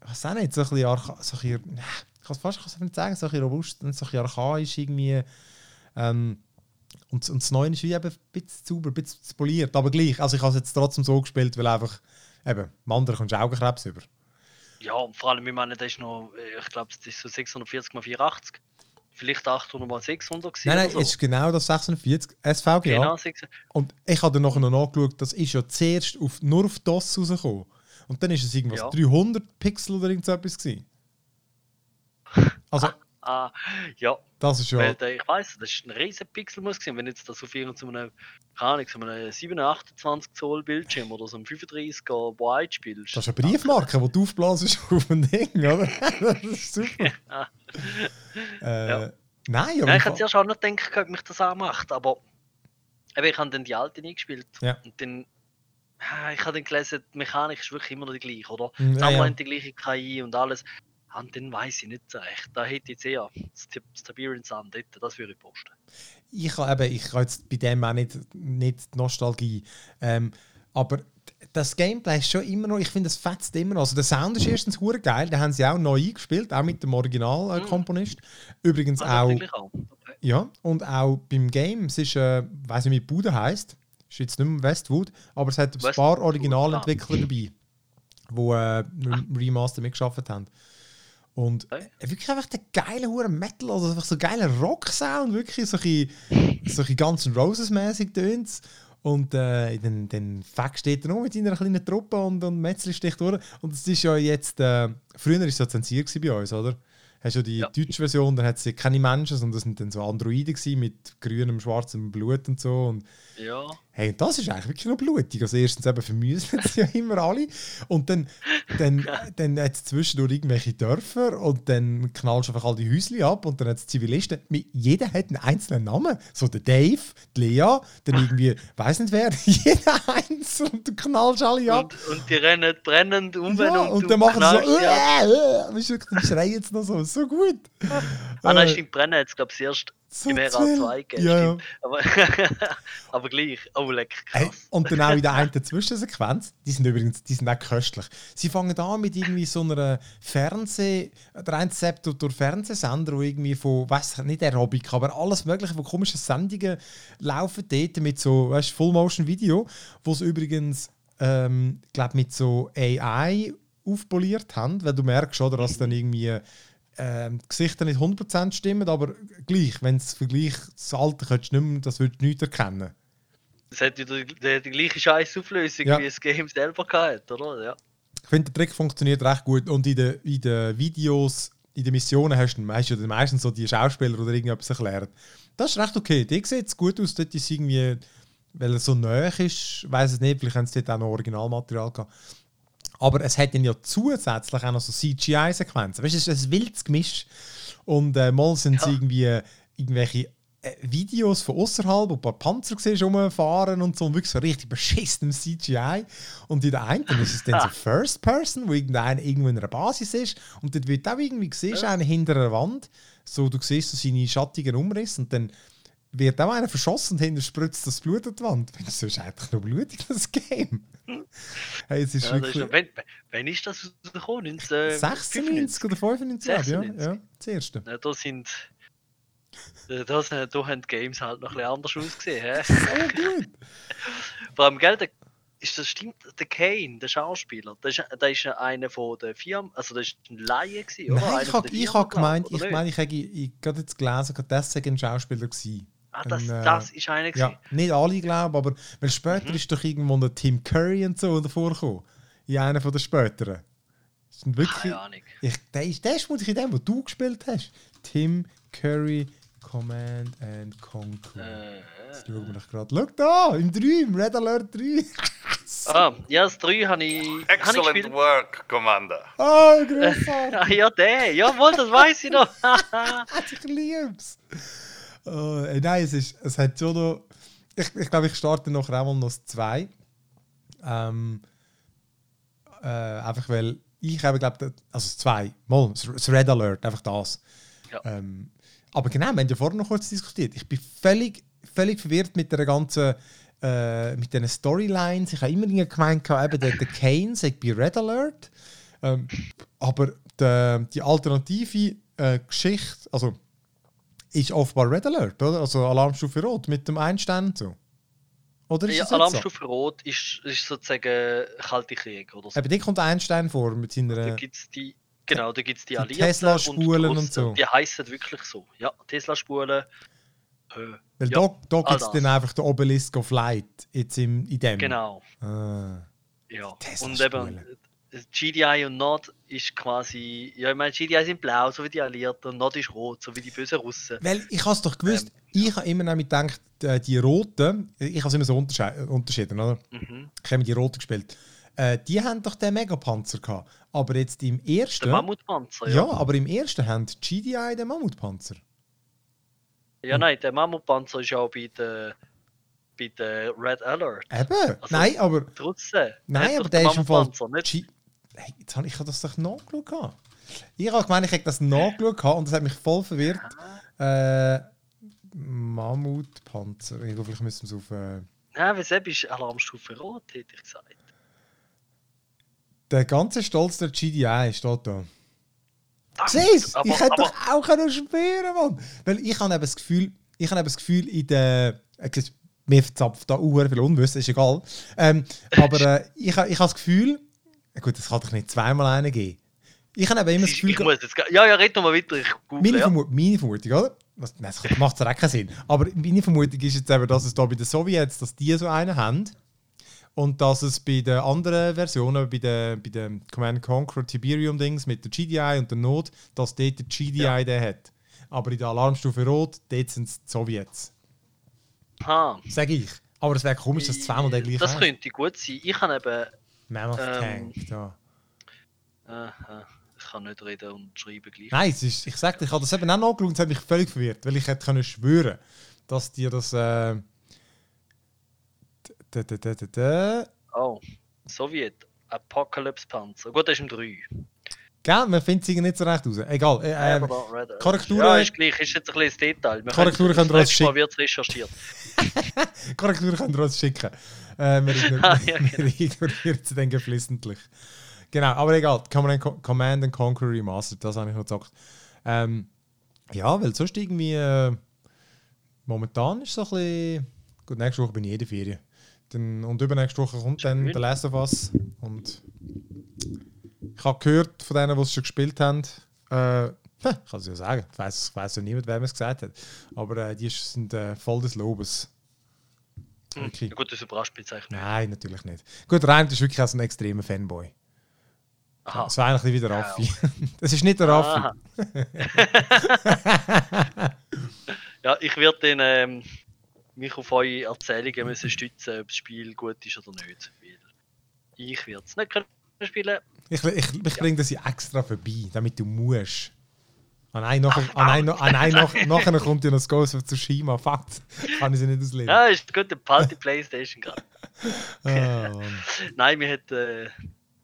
Speaker 1: was auch nicht, so ein bisschen, so ein bisschen kann es fast nicht sagen, so ein bisschen robust und so ein bisschen archaisch irgendwie. Ähm, und, und das Neue ist wie eben ein bisschen sauber, ein bisschen poliert, aber gleich. Also ich habe es jetzt trotzdem so gespielt, weil einfach, eben, im anderen kommst du Augenkrebs über.
Speaker 2: Ja, und vor allem, ich meine, das ist noch, ich glaube, das ist so 640 x 84. Vielleicht 800 x 600
Speaker 1: gewesen Nein, nein, so. es ist genau das 640 SVGA. Genau, 6. Und ich habe dann nachher noch nachgeschaut, das ist ja zuerst auf, nur auf DOS rausgekommen. Und dann ist es irgendwas ja. 300 Pixel oder irgend so etwas gewesen. Also,
Speaker 2: Ah, ja.
Speaker 1: Das ist ja.
Speaker 2: Weil, ich weiß, das ist ein riesen Pixel muss sein. Wenn jetzt das auf irgendeinem, keine Ahnung, so einem 27 Zoll Bildschirm oder so einem 35er Wide spielst.
Speaker 1: Das ist eine Briefmarke, die du aufblasest auf dem Ding, oder? das ist super. ja. Äh,
Speaker 2: ja. Nein, aber. Ja, ich hätte zuerst auch noch gedacht, ob mich das anmacht, aber eben, ich habe dann die alte nie gespielt.
Speaker 1: Ja.
Speaker 2: Und dann, ah, ich habe dann gelesen, die Mechanik ist wirklich immer noch die gleiche, oder?
Speaker 1: Mm, ja,
Speaker 2: andere
Speaker 1: ja.
Speaker 2: hat die gleiche KI und alles. Ah, Und dann weiß ich nicht so recht. Da hätte ich eher das Tib- das Tiberian Sun dort, das würde ich posten.
Speaker 1: ich habe eben, ich habe jetzt bei dem auch nicht, nicht die Nostalgie. Ähm, aber das Gameplay ist schon immer noch, ich finde, es fetzt immer noch. Also der Sound ist erstens hure geil, den haben sie auch neu eingespielt, auch mit dem Originalkomponist. Übrigens
Speaker 2: Also,
Speaker 1: auch,
Speaker 2: auch. Okay.
Speaker 1: ja, und auch beim Game, es ist, äh, weiß nicht, wie Bude heisst, ist jetzt nicht mehr Westwood, aber es hat ein
Speaker 2: Westwood,
Speaker 1: paar Originalentwickler dabei, die äh, im Remaster mitgearbeitet haben. Und
Speaker 2: Okay.
Speaker 1: äh, wirklich einfach der geile hure Metal, also einfach so geiler Rock-Sound, wirklich so ein so ein Guns N' Roses-mäßig tönt Und äh, dann, dann Fack steht er noch mit seiner kleinen Truppe und, und Metzli sticht durch. Und es ist ja jetzt, äh, früher war es ja zensiert bei uns, oder? Hast du die
Speaker 2: Ja.
Speaker 1: deutsche Version, dann hat sie keine Menschen, sondern das sind dann so Androiden mit grünem, schwarzem Blut und so. Und
Speaker 2: Ja.
Speaker 1: Hey, und das ist eigentlich wirklich noch blutig. Also erstens eben vermüsen sie ja immer alle. Und dann, dann, dann hat es zwischendurch irgendwelche Dörfer und dann knallst du einfach all die Häuschen ab und dann hat es Zivilisten. Jeder hat einen einzelnen Namen. So der Dave, die Lea, dann irgendwie, weiß nicht wer, jeder eins und du knallst alle ab.
Speaker 2: Und, und die rennen brennend um
Speaker 1: ja,
Speaker 2: und,
Speaker 1: und, dann machen sie so, äh, äh, du, dann schreien jetzt noch so, so gut.
Speaker 2: Ah nein,
Speaker 1: Äh,
Speaker 2: stimmt, brennen jetzt, glaube ich, erst
Speaker 1: so
Speaker 2: im
Speaker 1: toll.
Speaker 2: RA2 gegeben.
Speaker 1: Ja, ja.
Speaker 2: Aber, aber gleich, oh leck,
Speaker 1: Hey, und dann auch in der einen Zwischensequenz, die sind übrigens die sind auch köstlich. Sie fangen an mit irgendwie so einer Fernseh, der eine Sepp durch, Fernsehsender, wo irgendwie von, weiß nicht Aerobic, aber alles mögliche von komischen Sendungen laufen dort mit so, weißt Full-Motion-Video, wo es übrigens, ähm, glaube mit so AI aufpoliert haben, weil du merkst, oder, dass dann irgendwie die Gesichter nicht 100% stimmen, aber gleich, wenn es vergleicht, das Alter könntest du nicht mehr, das würdest du nicht erkennen.
Speaker 2: Das hat wieder die, die, gleiche scheiß Auflösung,
Speaker 1: Ja.
Speaker 2: wie das Game selber gehabt, oder? Ja.
Speaker 1: Ich finde, der Trick funktioniert recht gut. Und in den, in den Videos, in den Missionen hast du, ja meistens so die Schauspieler oder irgendetwas erklärt. Das ist recht okay. Die sieht gut aus. Dort ist irgendwie, weil er so nahe ist, weiß es nicht, vielleicht haben sie dort auch noch Originalmaterial gehabt. Aber es hat dann ja zusätzlich auch noch so CGI-Sequenzen. Weißt du, es ist ein wildes Gemisch. Und äh, mal sind es
Speaker 2: Ja.
Speaker 1: irgendwie äh, irgendwelche äh, Videos von außerhalb, wo ein paar Panzer siehst, rumfahren und so, und wirklich so richtig beschissenem CGI. Und in der einen ist es dann so First Person, wo irgendeiner irgendwo in einer Basis ist. Und dort wird auch irgendwie, siehst du einen hinter einer Wand, so, du siehst so seine schattigen Umrisse und dann wird auch einer verschossen und hinter spritzt das Blut an die Wand. Das ist eigentlich noch blutig, das Game. hey, es ist
Speaker 2: Ja, das
Speaker 1: wirklich...
Speaker 2: ist, wenn, wenn ist das rausgekommen? 19,
Speaker 1: 96 oder 95, glaube ich, ja.
Speaker 2: 96.
Speaker 1: ja. Das erste.
Speaker 2: Ja, da sind. äh, Da, haben die Games halt noch ein bisschen anders ausgesehen.
Speaker 1: So gut.
Speaker 2: Vor allem, gell, der, ist das stimmt, der Kane, der Schauspieler, der ist, der ist ja einer von der Firma, also der ist ein Laie gewesen?
Speaker 1: Nein, ich habe hab gemeint, ich meine, ich habe gerade jetzt gelesen, gerade das ein Schauspieler gewesen.
Speaker 2: Ah, das,
Speaker 1: ein, äh,
Speaker 2: das ist einer gewesen.
Speaker 1: Ja, nicht alle glauben, aber weil später
Speaker 2: Mhm.
Speaker 1: ist doch irgendwo der Tim Curry und so davor gekommen. In einer von den späteren. Das sind wirklich,
Speaker 2: Keine Ahnung.
Speaker 1: ich, der, ist, der ist in dem, wo du gespielt hast. Tim Curry Command and Conquer.
Speaker 2: Äh,
Speaker 1: Jetzt schauen wir doch gerade. Schau da, im 3, im Red Alert 3.
Speaker 2: ah, ja, das 3 habe ich, hab ich
Speaker 3: Excellent work, Commander.
Speaker 1: Oh, grossartig.
Speaker 2: Ah, ja, der, jawohl, das weiß ich noch.
Speaker 1: ich lieb's. Oh, äh, nein, es, ist, es hat schon noch. Ich, ich glaube, ich starte noch einmal noch 2. Ähm, äh, einfach weil ich habe, glaube also 2, mal, das- Red Alert, einfach das.
Speaker 2: Ja.
Speaker 1: Ähm, aber genau, wir haben ja vorher noch kurz diskutiert. Ich bin völlig, völlig verwirrt mit der ganzen. Äh, mit den Storylines. Ich habe immer gemeint, eben der, der Kane sei bei Red Alert. Ähm, aber die, die alternative äh, Geschichte, also ist offenbar Red Alert, oder? Also Alarmstufe Rot mit dem Einstein und so. Oder ist
Speaker 2: Ja,
Speaker 1: jetzt so?
Speaker 2: Alarmstufe Rot ist, ist sozusagen Kalte Krieg oder so.
Speaker 1: Eben, die kommt Einstein vor mit
Speaker 2: Da
Speaker 1: seiner.
Speaker 2: gibt's die, genau, da gibt es die
Speaker 1: die
Speaker 2: Alliierten
Speaker 1: Tesla-Spulen und
Speaker 2: Russen.
Speaker 1: so.
Speaker 2: Die heißen wirklich so. Ja, Tesla-Spulen. Äh,
Speaker 1: Weil
Speaker 2: ja,
Speaker 1: da, da gibt es dann einfach den Obelisk of Light jetzt im, in dem.
Speaker 2: Genau,
Speaker 1: Ah.
Speaker 2: ja. Und eben, GDI und Nord ist quasi, ja, ich meine, GDI sind blau, so wie die Alliierten, und Nord ist rot, so wie die bösen Russen.
Speaker 1: Weil ich habe es doch gewusst, ich habe immer nämlich gedacht, äh, die Roten, ich habe es immer so unterschieden, oder?
Speaker 2: Mhm.
Speaker 1: Ich habe die Roten gespielt. Äh, die haben doch den Megapanzer gehabt. Aber jetzt im ersten.
Speaker 2: Der Mammutpanzer,
Speaker 1: ja.
Speaker 2: ja.
Speaker 1: aber im ersten haben die GDI den Mammutpanzer.
Speaker 2: Ja, nein, der Mammutpanzer ist ja auch bei der, bei der Red Alert.
Speaker 1: Eben,
Speaker 2: Also,
Speaker 1: nein, aber,
Speaker 2: Trotzdem.
Speaker 1: nein, aber
Speaker 2: doch
Speaker 1: der ist im Fall...
Speaker 2: Nicht
Speaker 1: hey, jetzt habe ich das doch nachgeschaut. Ich habe gemeint, ich hätte das nachgeschaut und das hat mich voll verwirrt. Äh, Mammutpanzer. Ich glaube, vielleicht müssen wir es auf... Äh,
Speaker 2: Nein, wieso bist Alarmstufe Rot, hätte ich gesagt.
Speaker 1: der ganze Stolz der GDI steht da. Siehst
Speaker 2: aber-
Speaker 1: Ich hätte
Speaker 2: aber-
Speaker 1: doch auch können spüren, Mann. Weil ich habe eben das Gefühl, ich habe eben das Gefühl, in der. äh, Mir verzapft da auch viel Unwissen, ist egal. Ähm, aber äh, ich, ich habe das Gefühl, gut, das kann doch nicht zweimal einen geben. Ich habe eben immer das Gefühl,
Speaker 2: ich muss jetzt, ja, ja, red noch mal weiter.
Speaker 1: Meine,
Speaker 2: ja.
Speaker 1: Vermu meine Vermutung, oder? Was, nein, das macht ja keinen Sinn. Aber meine Vermutung ist jetzt eben, dass es da bei den Sowjets, dass die so einen haben. Und dass es bei den anderen Versionen, bei den, bei den Command Conquer Tiberium-Dings mit der GDI und der Not, dass dort der GDI
Speaker 2: Ja.
Speaker 1: den hat. Aber in der Alarmstufe Rot, dort sind es die Sowjets.
Speaker 2: Aha.
Speaker 1: Sage ich. Aber es wäre komisch, dass zweimal der gleiche
Speaker 2: Das könnte gut sein. Ich habe eben.
Speaker 1: Mammoth
Speaker 2: ähm,
Speaker 1: Tank, da.
Speaker 2: Äh, ich kann nicht reden und schreiben gleich.
Speaker 1: Nein, es ist, ich sag dir, ich habe das eben auch nachgeschaut und es hat mich völlig verwirrt, weil ich hätte können schwören, dass dir das. Äh, da, da, da, da, da.
Speaker 2: Oh, Sowjet. Apocalypse Panzer. Gut, das ist im 3.
Speaker 1: Gell, man findet es nicht so recht raus. Egal. Äh, äh,
Speaker 2: Alert.
Speaker 1: Korrekturen-
Speaker 2: Ja, ist gleich. Ist jetzt ein kleines Detail. Wir
Speaker 1: Korrekturen
Speaker 2: können-
Speaker 1: könnt ihr uns schicken.
Speaker 2: wird es recherchiert.
Speaker 1: Korrektur könnt ihr uns schicken. Äh, wir
Speaker 2: Ah, genau.
Speaker 1: wir ignorieren sie dann geflissentlich. Genau, aber egal. Command and, Conquer Remastered, das habe ich noch gesagt. Ähm, ja, weil sonst irgendwie. Äh, momentan ist es so ein bisschen. Gut, nächste Woche bin ich jede Ferien. Dann, und übernächste Woche kommt dann der Last of Us. Und ich habe gehört von denen, die es schon gespielt haben. Äh, ich kann es ja sagen. Ich weiß, ich ja niemand, wer mir es gesagt hat. Aber äh, die sind äh, voll des Lobes.
Speaker 2: Hm.
Speaker 1: Wirklich.
Speaker 2: Ja, gut, das überrascht mich jetzt eigentlich.
Speaker 1: Nein, natürlich nicht. Gut, Reim ist wirklich auch so ein extremer Fanboy.
Speaker 2: Aha.
Speaker 1: Das war eigentlich wie der
Speaker 2: Ja,
Speaker 1: Raffi. Das ist nicht der Raffi.
Speaker 2: Ja, ich werde ähm, mich auf eure Erzählungen müssen stützen, ob das Spiel gut ist oder nicht. Weil ich werde es nicht können spielen.
Speaker 1: Ich, ich, ich bringe das ja extra vorbei, damit du musst. Ah nein, nachher, ah, nein, no- ah, nein nach, nachher kommt ja noch das Ghost of Tsushima. Fakt. Kann ich sie nicht auslesen.
Speaker 2: Ja, ist gut, der Party Playstation gerade.
Speaker 1: Mann.
Speaker 2: Nein, mir hat äh,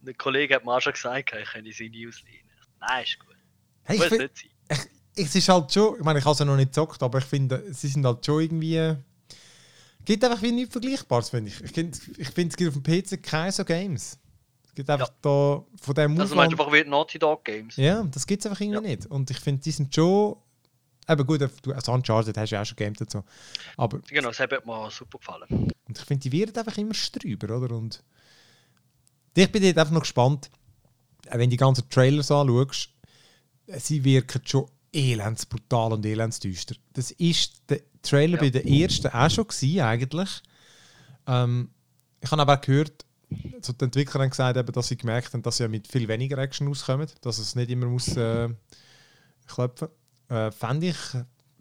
Speaker 2: ein Kollege hat mir auch schon gesagt, ich könnte sie nie auslehnen. Nein, ist gut.
Speaker 1: hey, ich
Speaker 2: Muss nicht sein.
Speaker 1: ich, es ist halt schon, ich meine, ich habe es ja noch nicht gezockt, aber ich finde, sie sind halt schon irgendwie. Gibt einfach wie nichts Vergleichbares, finde ich. Ich finde, ich find, es gibt auf dem PC keine so Games. Es gibt einfach da von dem
Speaker 2: Also meinst du einfach wie Naughty Dog Games?
Speaker 1: Ja, das gibt es einfach irgendwie nicht. Und ich finde, die sind schon. Eben gut, du, als Uncharted hast ja auch schon Games dazu. Aber
Speaker 2: Genau, das hat mir super gefallen.
Speaker 1: und ich finde, die werden einfach immer strüber, oder? Und ich bin jetzt einfach noch gespannt, äh, wenn die ganzen Trailers anschaust, äh, sie wirken schon elends brutal und elends düster. Das ist der Trailer
Speaker 2: Ja.
Speaker 1: bei den ersten auch schon gewesen, eigentlich. Ähm, ich habe aber auch gehört, so die Entwickler haben gesagt, eben, dass sie gemerkt haben, dass sie ja mit viel weniger Action auskommen, dass es nicht immer muss äh, klopfen. Äh, Fände ich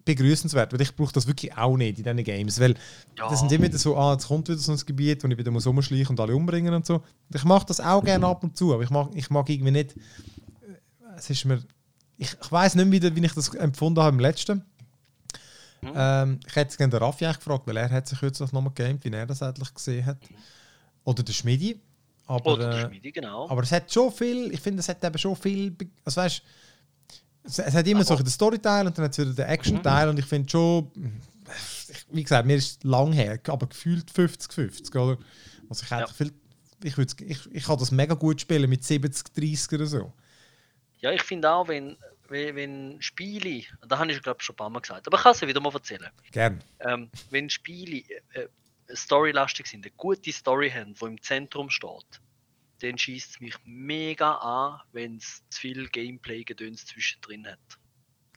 Speaker 1: begrüßenswert, weil ich brauche das wirklich auch nicht in diesen Games, weil
Speaker 2: Ja.
Speaker 1: das sind immer wieder so, ah, jetzt kommt wieder so ein Gebiet, wo ich wieder muss rumschleichen und alle umbringen und so. Ich mache das auch gerne ab und zu, aber ich mag, ich mag irgendwie nicht. äh, Es ist mir. Ich, ich weiß nicht mehr, wieder, wie ich das empfunden habe im letzten.
Speaker 2: Mhm.
Speaker 1: Ähm, ich hätte jetzt gerne den Raffi gefragt, weil er hat sich kürzlich nochmal gegamed, wie er das eigentlich gesehen hat. Oder der Schmidi. Aber,
Speaker 2: Oder
Speaker 1: äh,
Speaker 2: der Schmiede, genau.
Speaker 1: aber es hat schon viel, ich finde, es hat eben schon viel, also weißt, es, es hat immer so
Speaker 2: Aber-
Speaker 1: den Story-Teil und dann hat es wieder den Action-Teil und ich finde schon, ich, wie gesagt, mir ist es lang her, aber gefühlt 50-50, oder? Also ich hätte
Speaker 2: Ja.
Speaker 1: viel, ich, ich, ich kann das mega gut spielen mit 70-30 oder so.
Speaker 2: Ja, ich finde auch, wenn, wenn, wenn Spiele, da habe ich glaube schon ein paar Mal gesagt, aber ich kann es ja wieder mal erzählen.
Speaker 1: Gern.
Speaker 2: Ähm, wenn Spiele äh, äh, storylastig sind, eine gute Story haben, die im Zentrum steht, dann schießt es mich mega an, wenn es zu viel Gameplay-Gedöns zwischendrin hat.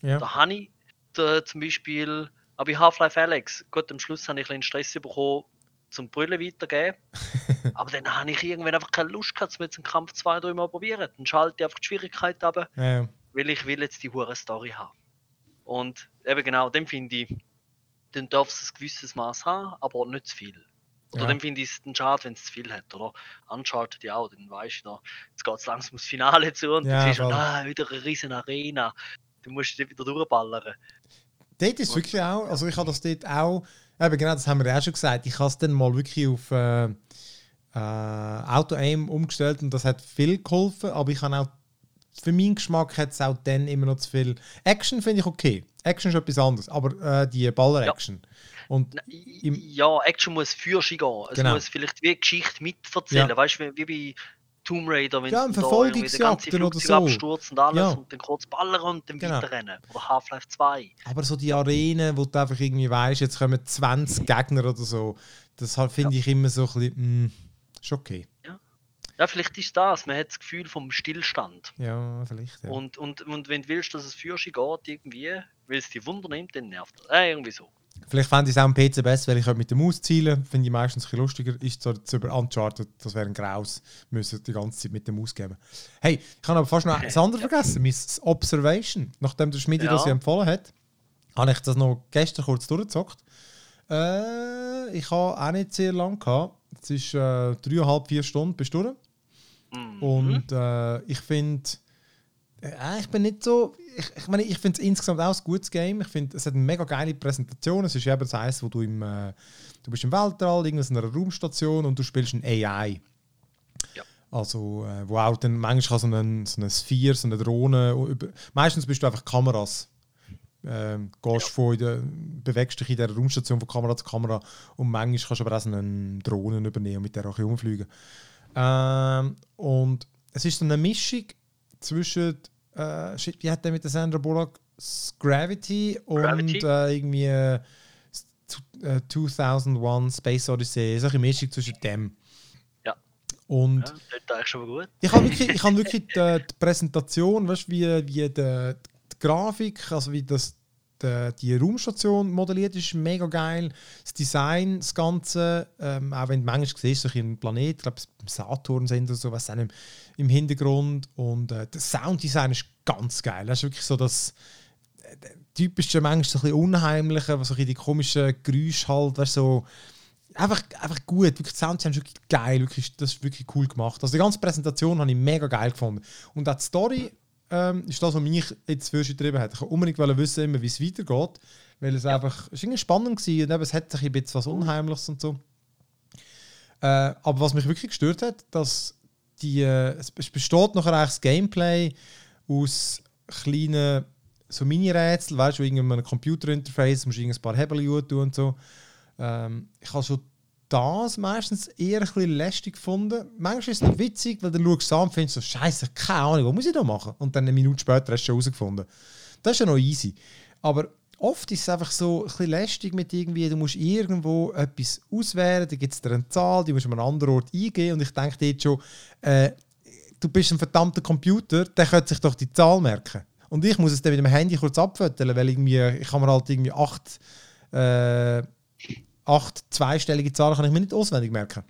Speaker 1: Ja.
Speaker 2: Da habe ich da, zum Beispiel, aber bei Half-Life Alex, gut, am Schluss habe ich ein bisschen Stress bekommen, zum Brüllen weitergeben. aber dann habe ich irgendwann einfach keine Lust gehabt, um jetzt einen Kampf zwei, drei Mal probieren. Dann schalte ich einfach die Schwierigkeit ab,
Speaker 1: Ja.
Speaker 2: weil ich will jetzt die hure Story haben. Und eben genau, dann finde ich, dann darf es ein gewisses Maß haben, aber nicht zu viel. Oder
Speaker 1: Ja.
Speaker 2: dann finde ich es dann schade, wenn es zu viel hat. Oder Uncharted ja auch, dann weißt du, da, jetzt geht es langsam ins Finale zu und
Speaker 1: Ja,
Speaker 2: dann siehst du, ah, wieder eine riesen Arena. Du musst dich wieder durchballern.
Speaker 1: Dort ist es wirklich auch, also ich habe das dort auch, Eben genau, das haben wir ja auch schon gesagt. Ich habe es dann mal wirklich auf äh, äh, Auto-Aim umgestellt und das hat viel geholfen, aber ich habe auch für meinen Geschmack hat es auch dann immer noch zu viel. Action finde ich okay. Action ist etwas anderes, aber äh, die Baller-Action. Und
Speaker 2: im, ja, Action muss für sich gehen. Es genau. muss vielleicht wie Geschichte miterzählen. Ja. Weißt du, wie, bei Tomb Raider, wenn
Speaker 1: ja, ganzen
Speaker 2: Flugzeug so. abstürzt und alles ja. und dann kurz ballern und dann genau. weiterrennen. Oder Half-Life 2.
Speaker 1: Aber so die Arenen, wo du einfach irgendwie weißt, jetzt kommen 20 Gegner oder so, das halt, finde ja. ich immer so ein bisschen, mm, ist okay.
Speaker 2: Ja. Ja, vielleicht ist das. Man hat das Gefühl vom Stillstand.
Speaker 1: Ja, vielleicht. Ja.
Speaker 2: Und, und, und wenn du willst, dass es für sich geht, irgendwie, weil es dich Wunder nimmt, dann nervt das. Äh, irgendwie so.
Speaker 1: Vielleicht fände ich es auch am PC besser, weil ich mit der Maus zielen Finde ich meistens ein bisschen lustiger. Ist so über Uncharted, das wäre ein Graus, müssen die ganze Zeit mit der Maus geben. Hey, ich habe aber fast noch etwas anderes vergessen. Mein Observation. Nachdem der Schmidt ja. das empfohlen hat, habe ich das noch gestern kurz durchgezockt. Äh, ich habe auch nicht sehr lange gehabt. Es ist äh, dreieinhalb, vier Stunden bis durch. Mhm. Und äh, ich finde, äh, ich bin nicht so. Ich, ich meine, ich finde es insgesamt auch ein gutes Game. Ich finde, es hat eine mega geile Präsentation. Es ist eben das eins, wo du im. Äh, du bist im Weltall, in einer Raumstation und du spielst ein AI. Ja. Also, äh, wo auch dann manchmal so eine, so eine Sphere, so eine Drohne. Über, meistens bist du einfach Kameras. Ähm, gehst ja. von der, bewegst dich in der Raumstation von Kamera zu Kamera und manchmal kannst du aber auch so eine Drohne übernehmen und mit der auch umfliegen. Ähm, und es ist so eine Mischung zwischen, äh, wie hat der mit der Sandra Bullock? Gravity, Gravity? und äh, irgendwie äh, 2001 äh, Space Odyssey. Es ist eine Mischung zwischen dem.
Speaker 2: Ja.
Speaker 1: Und
Speaker 2: ja, das ist schon gut.
Speaker 1: Ich habe wirklich, ich hab wirklich die, die Präsentation, weißt, wie, wie die, die Grafik, also wie das die, die Raumstation modelliert ist mega geil. Das Design, das Ganze, ähm, auch wenn du manchmal siehst, so ein Planet, ich glaube, Saturn sind oder so, was im, im Hintergrund. Und äh, das Sounddesign ist ganz geil. Das ist wirklich so das äh, typische, manchmal so ein bisschen unheimliche, was so ein die komischen Geräusche halt, weißt, so einfach, einfach gut. Wirklich, das Sounddesign ist wirklich geil. Wirklich, das ist wirklich cool gemacht. Also die ganze Präsentation habe ich mega geil gefunden. Und auch die Story ähm, ist das, was mich jetzt für getrieben hat. Ich wollte unbedingt wissen, wie es weitergeht, weil es ja. einfach es ist spannend war und eben, es hat sich ein bisschen was Unheimliches und so. Äh, aber was mich wirklich gestört hat, dass die, äh, es besteht nachher eigentlich das Gameplay aus kleinen so Mini-Rätsel, weißt du, in einem Computer-Interface musst du ein paar Hebel tun und so. Ähm, ich habe schon das meistens eher ein bisschen lästig gefunden. Manchmal ist es noch witzig, weil du schaust an und findest so, Scheiße, keine Ahnung, was muss ich da machen? Und dann eine Minute später hast du schon herausgefunden. Das ist ja noch easy. Aber oft ist es einfach so ein bisschen lästig mit irgendwie, du musst irgendwo etwas auswählen, da gibt es dir eine Zahl, die musst du an einen anderen Ort eingeben und ich denke jetzt schon, äh, du bist ein verdammter Computer, der könnte sich doch die Zahl merken. Und ich muss es dann mit dem Handy kurz abfütteln, weil irgendwie, ich kann mir halt irgendwie acht äh, acht zweistellige Zahlen kann ich mir nicht auswendig merken.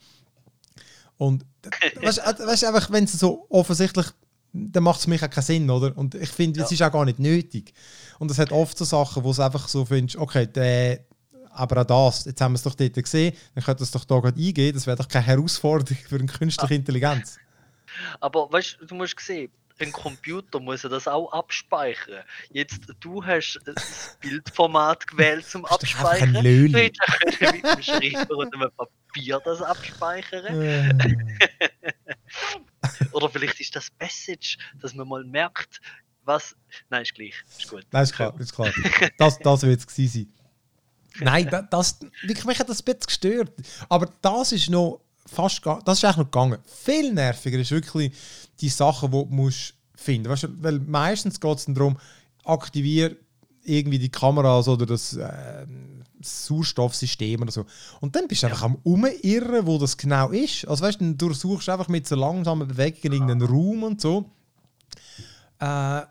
Speaker 1: Und weißt du, einfach, wenn es so offensichtlich, dann macht es für mich auch keinen Sinn, oder? Und ich finde, es ja. ist auch gar nicht nötig. Und es hat oft so Sachen, wo es einfach so findest, okay, der, aber auch das, jetzt haben wir es doch dort gesehen, dann könnte es doch da gerade eingehen, das wäre doch keine Herausforderung für eine künstliche. Intelligenz.
Speaker 2: Aber weißt du, du musst sehen, ein Computer muss er das auch abspeichern. Jetzt, du hast das Bildformat gewählt zum Abspeichern. Du hättest mit einem Schreiber und einem Papier das abspeichern. Oder vielleicht ist das Message, dass man mal merkt, was. Nein, ist gleich. Ist gut.
Speaker 1: Nein, ist klar. Ist klar. Das, das wird es gewesen sein. Nein, das, das, wirklich, mich hat das ein bisschen gestört. Aber das ist noch fast das ist eigentlich noch gegangen. Viel nerviger ist wirklich die Sachen, die du musst finden musst. Weil meistens geht es darum, aktiviere irgendwie die Kameras oder das äh, Sauerstoffsystem oder so. Und dann bist du einfach am Umirren, wo das genau ist. Also weißt du, du suchst einfach mit so langsamen Bewegungen irgendeinen Raum und so. Äh,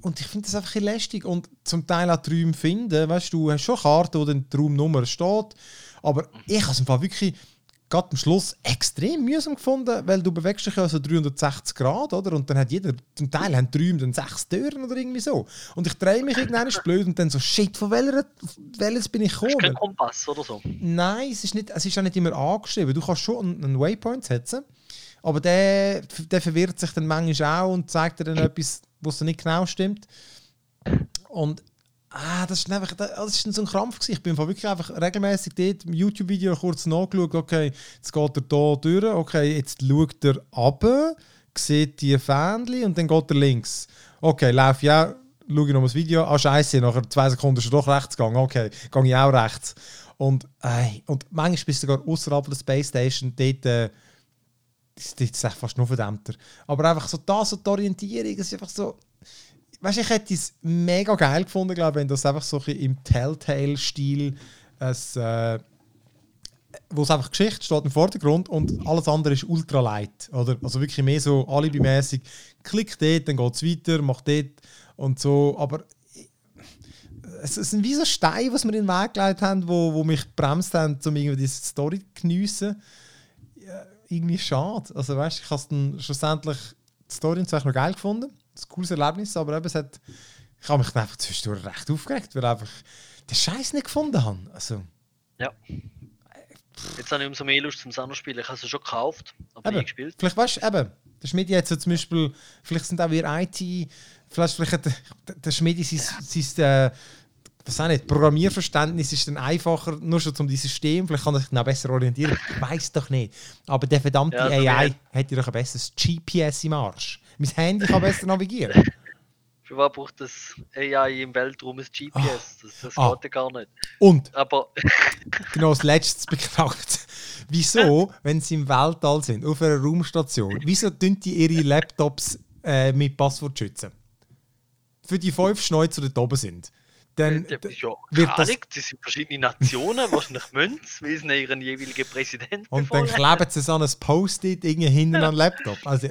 Speaker 1: und ich finde das einfach ein lästig. Und zum Teil auch Träume finden. Weißt du, du hast schon Karten, wo dann die Raumnummer steht. Aber ich habe es im Fall wirklich gerade am Schluss extrem mühsam gefunden, weil du bewegst dich ja so 360 Grad, oder? Und dann hat jeder, zum Teil haben Räume dann sechs Türen oder irgendwie so. Und ich drehe mich irgendwann blöd und dann so, shit, von welcher, welches bin ich gekommen? Ist
Speaker 2: kein Kompass oder so?
Speaker 1: Nein, es ist, nicht, es ist auch nicht immer angeschrieben. Du kannst schon einen Waypoint setzen, aber der, der verwirrt sich dann manchmal auch und zeigt dir dann etwas, was nicht genau stimmt. Und Ah, das ist einfach, das ist so ein Krampf gewesen. Ich bin wirklich einfach regelmäßig dort im YouTube-Video kurz nachgeschaut, okay, jetzt geht er hier durch, okay, jetzt schaut er ab, sieht die Fähnchen und dann geht er links. Okay, laufe ja, schaue ich noch das Video, ah scheiße, nach zwei Sekunden ist er doch rechts gegangen, okay, gehe ich auch rechts. Und, äh, und manchmal bist du sogar außerhalb der Space Station, dort, äh, das, ist fast noch verdammter. Aber einfach so das und die Orientierung, ist einfach so weißt, ich hätte es mega geil gefunden, glaube wenn das einfach so ein im Telltale-Stil äh, wo es einfach Geschichte steht im Vordergrund und alles andere ist ultra light. Oder? Also wirklich mehr so alibimäßig. Klick dort, dann geht es weiter, mach dort und so. Aber es, sind wie so Steine, was wir in den Weg gelegt haben, wo, wo mich bremst haben, um irgendwie diese Story zu geniessen. Ja, irgendwie schade. Also weißt, ich habe dann schlussendlich die Story noch geil gefunden ein cooles Erlebnis, aber eben, es hat, ich habe mich einfach zwischendurch recht aufgeregt, weil ich einfach den Scheiß nicht gefunden habe. Also,
Speaker 2: ja. Jetzt habe ich umso mehr Lust zum Sano spielen. Ich habe es schon gekauft, aber
Speaker 1: eben,
Speaker 2: nie gespielt.
Speaker 1: Vielleicht weißt du, eben, der Schmidt jetzt so zum Beispiel, vielleicht sind auch wir IT, vielleicht, vielleicht hat der, der Schmidt sein, ja. sein äh, auch nicht, Programmierverständnis ist dann einfacher, nur schon zum System, vielleicht kann er sich noch besser orientieren. Ich weiß doch nicht. Aber der verdammte ja, AI hat ja doch ein besseres GPS im Arsch. Mein Handy kann besser navigieren.
Speaker 2: Für was braucht das AI im Weltraum ein GPS? Ah. Das, das ah. geht ja gar nicht.
Speaker 1: Und?
Speaker 2: Aber
Speaker 1: genau, das letzte beknackt. Wieso, wenn sie im Weltall sind, auf einer Raumstation, wieso tun die ihre Laptops äh, mit Passwort schützen? Für die fünf Schneuzer, die da oben sind. Dann
Speaker 2: ja, wird das, das sind verschiedene Nationen, wahrscheinlich Münz, wie sie ihren jeweiligen Präsidenten
Speaker 1: Und dann kleben sie es an ein Post-it irgendwie hinten an den Laptop. Also,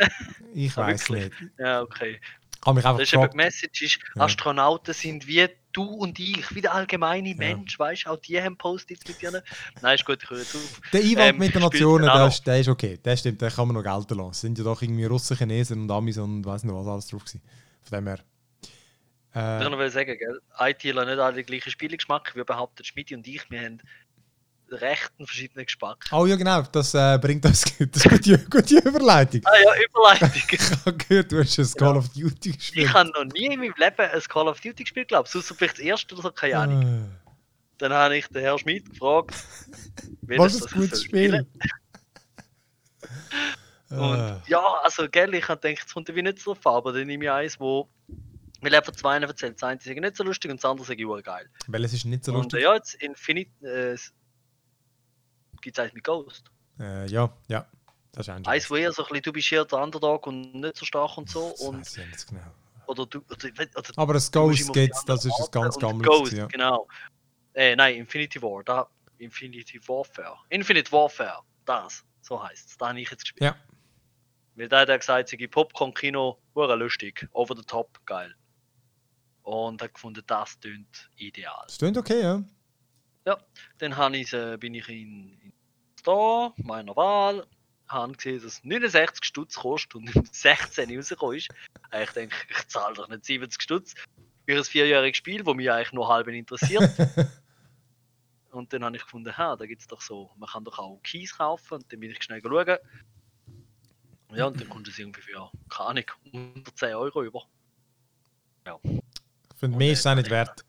Speaker 1: ich weiß nicht.
Speaker 2: Ja, okay.
Speaker 1: Habe mich einfach
Speaker 2: das ist aber die Message ist, ja. Astronauten sind wie du und ich, wie der allgemeine Mensch, ja. weißt du, auch die haben Post-its mit dir. Nein, ist gut, ich höre zu.
Speaker 1: Der Einwand ähm, mit den Nationen, der ist, der ist okay, der stimmt, den kann man noch gelten lassen. Es sind ja doch irgendwie Russen, Chinesen und Amis und weiß nicht was alles drauf gewesen. Von dem her.
Speaker 2: Äh, ich noch sagen, gell? ITler nicht alle den gleichen Spielegeschmack. Wir behaupten, Schmidt und ich, wir haben recht einen verschiedenen Geschmack.
Speaker 1: Oh ja, genau, das äh, bringt uns das gute, gute Überleitung.
Speaker 2: Ah ja, Überleitung.
Speaker 1: ich habe gehört, du hast ein Call ja. of Duty gespielt.
Speaker 2: Ich habe noch nie in meinem Leben ein Call of Duty gespielt, glaube ich. Sonst vielleicht das erste oder so, keine Ahnung. Uh. Dann habe ich den Herrn Schmidt gefragt,
Speaker 1: was ist das gutes Spiel?
Speaker 2: Und uh. ja, also, gell, ich habe gedacht, es kommt wie nicht so drauf aber dann nehme ich eins, wo weil er von zwei erzählt. Das eine ist nicht so lustig und das andere ist geil.
Speaker 1: Weil es ist nicht so lustig.
Speaker 2: Und ja, jetzt Infinite äh, gibt es eins mit Ghost.
Speaker 1: Äh, ja, ja. Das ist
Speaker 2: ein Eins, wo eher so ein bisschen, du bist hier der Underdog und nicht so stark und so.
Speaker 1: Das
Speaker 2: und,
Speaker 1: ich nicht genau.
Speaker 2: Oder du, oder, oder,
Speaker 1: Aber das Ghost geht's, das ist ein ganz gammeliges.
Speaker 2: Ghost, ja. genau. Äh, nein, Infinity War, da, Infinity Warfare. Infinite Warfare, das, so heißt es. Da habe ich jetzt gespielt.
Speaker 1: Ja.
Speaker 2: Weil da hat er gesagt, sie Popcorn-Kino, lustig, over the top, geil und habe gefunden, das tönt ideal.
Speaker 1: Das tönt okay, ja.
Speaker 2: Ja, dann ich, äh, bin ich in, in Store meiner Wahl, habe gesehen, dass es 69 Stutz kostet und 16 rausgekommen ist. Ich denke, ich zahle doch nicht 70 Stutz für ein vierjähriges Spiel, das mich eigentlich nur halb interessiert. und dann habe ich gefunden, ha, da gibt es doch so, man kann doch auch Keys kaufen und dann bin ich schnell schauen. Ja, und dann kommt es irgendwie für, keine Ahnung, unter 10 Euro über. Ja.
Speaker 1: Für mich ist es auch nicht wert.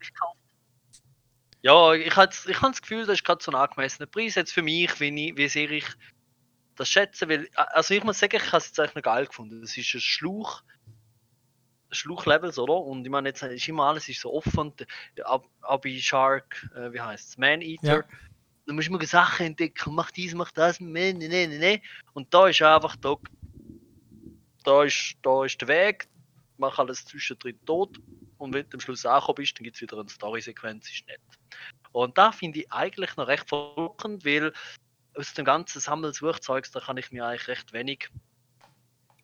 Speaker 2: Ja, ich habe ich das Gefühl, das ist gerade so ein angemessener Preis jetzt für mich, wie, ich, wie sehr ich das schätze. Weil, also ich muss sagen, ich habe es jetzt eigentlich noch geil gefunden. Das ist ein Schluch, Schluchlevels, oder? Und ich meine, jetzt ist immer alles ist so offen. Abi Shark, äh, wie heißt es? Man Eater. Ja. Da muss man Sachen entdecken, mach dies, mach das, ne, ne, ne, ne. Und da ist einfach, da, da, ist, da ist der Weg, mach alles zwischendrin tot und wenn du am Schluss angekommen bist, dann gibt es wieder eine Story-Sequenz, ist nett. Und da finde ich eigentlich noch recht verrückend, weil aus dem ganzen Sammelswerkzeugs, da kann ich mir eigentlich recht wenig.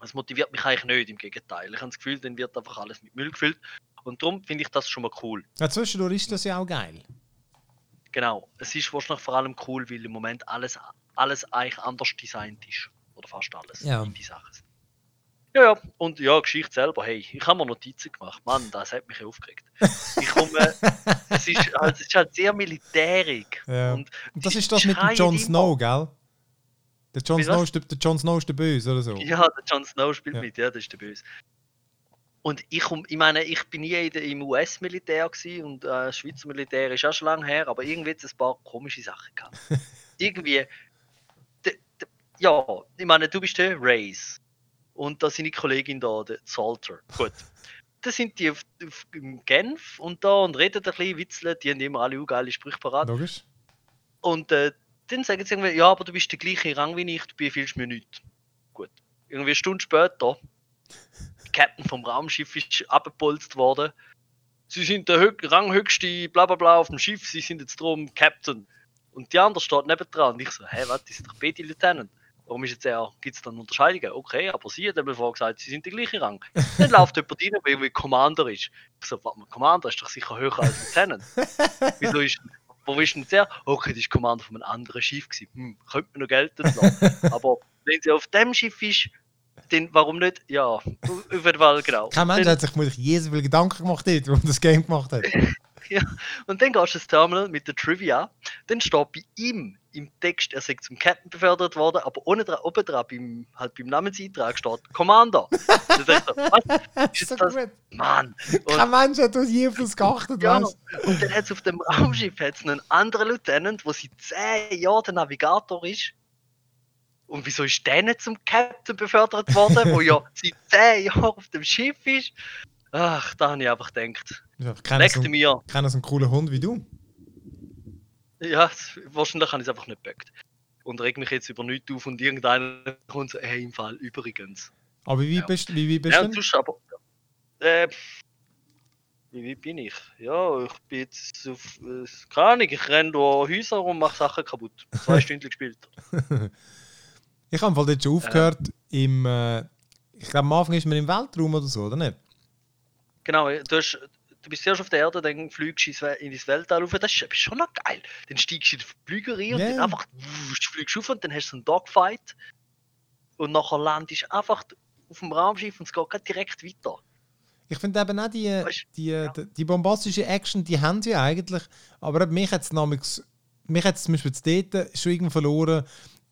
Speaker 2: Es motiviert mich eigentlich nicht, im Gegenteil. Ich habe das Gefühl, dann wird einfach alles mit Müll gefüllt. Und darum finde ich das schon mal cool.
Speaker 1: Ja, zwischendurch ist das ja auch geil.
Speaker 2: Genau. Es ist wahrscheinlich vor allem cool, weil im Moment alles, alles eigentlich anders designt ist. Oder fast alles.
Speaker 1: Ja.
Speaker 2: In die Sachen. Ja, ja, und ja, Geschichte selber, hey, ich habe mir Notizen gemacht. Mann, das hat mich aufgeregt. Ich komme, es, ist, halt, es ist halt sehr militärisch.
Speaker 1: Ja. Und, und das ist das mit dem Jon Snow, gell? Der Jon Snow, ist der, der Snow ist der Böse oder so?
Speaker 2: Ja, der Jon Snow spielt ja. mit, ja, das ist der Böse. Und ich, komm- ich meine, ich bin nie im US-Militär und äh, Schweizer Militär ist auch schon lange her, aber irgendwie hat es ein paar komische Sachen gehabt. irgendwie, ja, ich meine, du bist der Race und da seine Kollegin da, der Salter. Gut. Da sind die auf, auf, im Genf und da und reden ein bisschen, witzeln, die haben immer alle geile Sprüche parat.
Speaker 1: Logisch.
Speaker 2: Und äh, dann sagen sie irgendwie, ja, aber du bist der gleiche Rang wie ich, du befiehlst mir nichts. Gut. Irgendwie eine Stunde später, der Captain vom Raumschiff ist abgepolzt worden. Sie sind der Hö Ranghöchste, bla bla bla auf dem Schiff, sie sind jetzt drum Captain. Und die andere steht nebendran. Und ich so, hä, was, die sind doch beide Lieutenant. Warum ist jetzt er, gibt es dann Unterscheidungen? Okay, aber sie hat eben vorher gesagt, sie sind der gleiche Rang. Dann läuft jemand rein, der irgendwie Commander ist. Ich so, warte mal, Commander ist doch sicher höher als Lieutenant. Wieso ist, wo ist denn jetzt er? Okay, das ist Commander von einem anderen Schiff gewesen. Hm, könnte man noch gelten lassen. Aber wenn sie auf dem Schiff ist, dann warum nicht? Ja, Fall, genau.
Speaker 1: Kein Mensch
Speaker 2: Dann-
Speaker 1: hat sich vermutlich je so viel Gedanken gemacht, dort, man das Game gemacht hat.
Speaker 2: Und dann gehst du ins Terminal mit der Trivia. Dann steht bei ihm im Text, er sei zum Captain befördert worden, aber ohne dran, oben dran, beim, halt beim Namenseintrag steht Commander. Dann denkst du, was?
Speaker 1: Das
Speaker 2: Ist
Speaker 1: so
Speaker 2: das-
Speaker 1: gut.
Speaker 2: Mann!
Speaker 1: Kein
Speaker 2: Und,
Speaker 1: Mensch hat das je auf das geachtet,
Speaker 2: ja, und dann hat es auf dem Raumschiff hat's einen anderen Lieutenant, der seit 10 Jahren der Navigator ist. Und wieso ist der nicht zum Captain befördert worden, wo ja seit 10 Jahren auf dem Schiff ist? Ach, da habe ich einfach gedacht.
Speaker 1: Ich kenne so,
Speaker 2: Leckte mir.
Speaker 1: kenne so einen coolen Hund wie du.
Speaker 2: Ja, wahrscheinlich habe ich es einfach nicht gebackt. Und reg mich jetzt über nichts auf und irgendeiner kommt so, hey, im Fall übrigens.
Speaker 1: Aber wie
Speaker 2: Ja.
Speaker 1: bist, wie, wie bist
Speaker 2: Ja,
Speaker 1: du
Speaker 2: sonst aber. Äh, wie weit bin ich? Ja, ich bin jetzt auf. Äh, keine Ahnung, ich renne durch Häuser und mache Sachen kaputt. Zwei Stunden gespielt.
Speaker 1: Ich habe Fall dort schon aufgehört, im, äh, ich glaube am Anfang ist man im Weltraum oder so, oder nicht?
Speaker 2: Genau, du, hast, du bist zuerst auf der Erde, dann fliegst du ins Weltall rauf. Das ist schon noch geil. Dann steigst du in den Flüger rein und
Speaker 1: Ja.
Speaker 2: dann einfach fliegst du auf und dann hast du einen Dogfight. Und nachher landest du einfach auf dem Raumschiff und es geht direkt weiter.
Speaker 1: Ich finde eben auch die,
Speaker 2: Weißt-
Speaker 1: die, die, die bombastische Action, die haben sie eigentlich, aber mich hat es mich hat's zum Beispiel jetzt dort schon irgendwo verloren.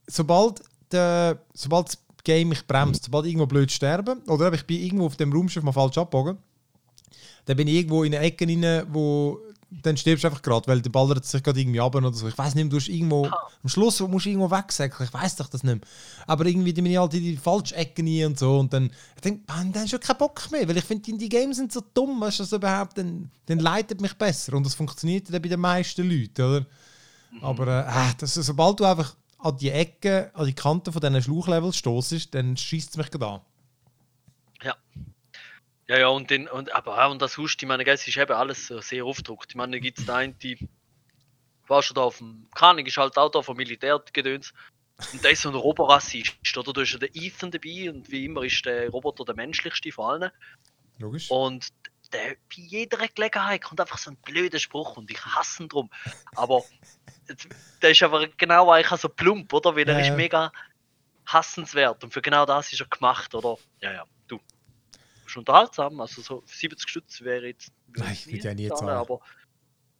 Speaker 1: Sobald, der, sobald das Game mich bremst, sobald ich irgendwo blöd sterbe, oder ich bin irgendwo auf dem Raumschiff mal falsch abgebogen, dann bin ich irgendwo in eine Ecke rein, wo dann stirbst du einfach gerade, weil der ballert sich gerade irgendwie ab oder so. Ich weiß nicht du hast irgendwo,
Speaker 2: Ah.
Speaker 1: am Schluss musst du irgendwo wegsäckeln, ich weiß doch das nicht mehr. Aber irgendwie bin ich halt in die falsche Ecke rein und so und dann ich denke man, dann hast du keinen Bock mehr, weil ich finde, die Games sind so dumm, weißt du, das überhaupt, dann, dann leitet mich besser und das funktioniert dann bei den meisten Leuten, oder? Aber äh, ah, das, sobald du einfach an die Ecke, an die Kanten von diesen Schlauchlevels stoßest, dann schießt es mich gerade an.
Speaker 2: Ja. Ja, ja, und, den, und, aber und das Hust, ich meine, es ist eben alles sehr aufgedruckt. Ich meine, da gibt es da einen, die war schon da auf dem Kranig, ist halt auch da vom Militärgedöns. Und der ist so ein Roborassist, oder? Da ist ja der Ethan dabei und wie immer ist der Roboter der menschlichste von allen.
Speaker 1: Logisch.
Speaker 2: Und der, bei jeder Gelegenheit kommt einfach so ein blöder Spruch und ich hasse ihn drum. Aber der ist aber genau eigentlich so plump, oder? Weil er
Speaker 1: Ja, ja.
Speaker 2: ist mega hassenswert und für genau das ist er gemacht, oder? Ja, ja, du. Ist unterhaltsam, also so 70 Stutz wäre jetzt.
Speaker 1: Nein, ich würde ja nie
Speaker 2: zahlen. Aber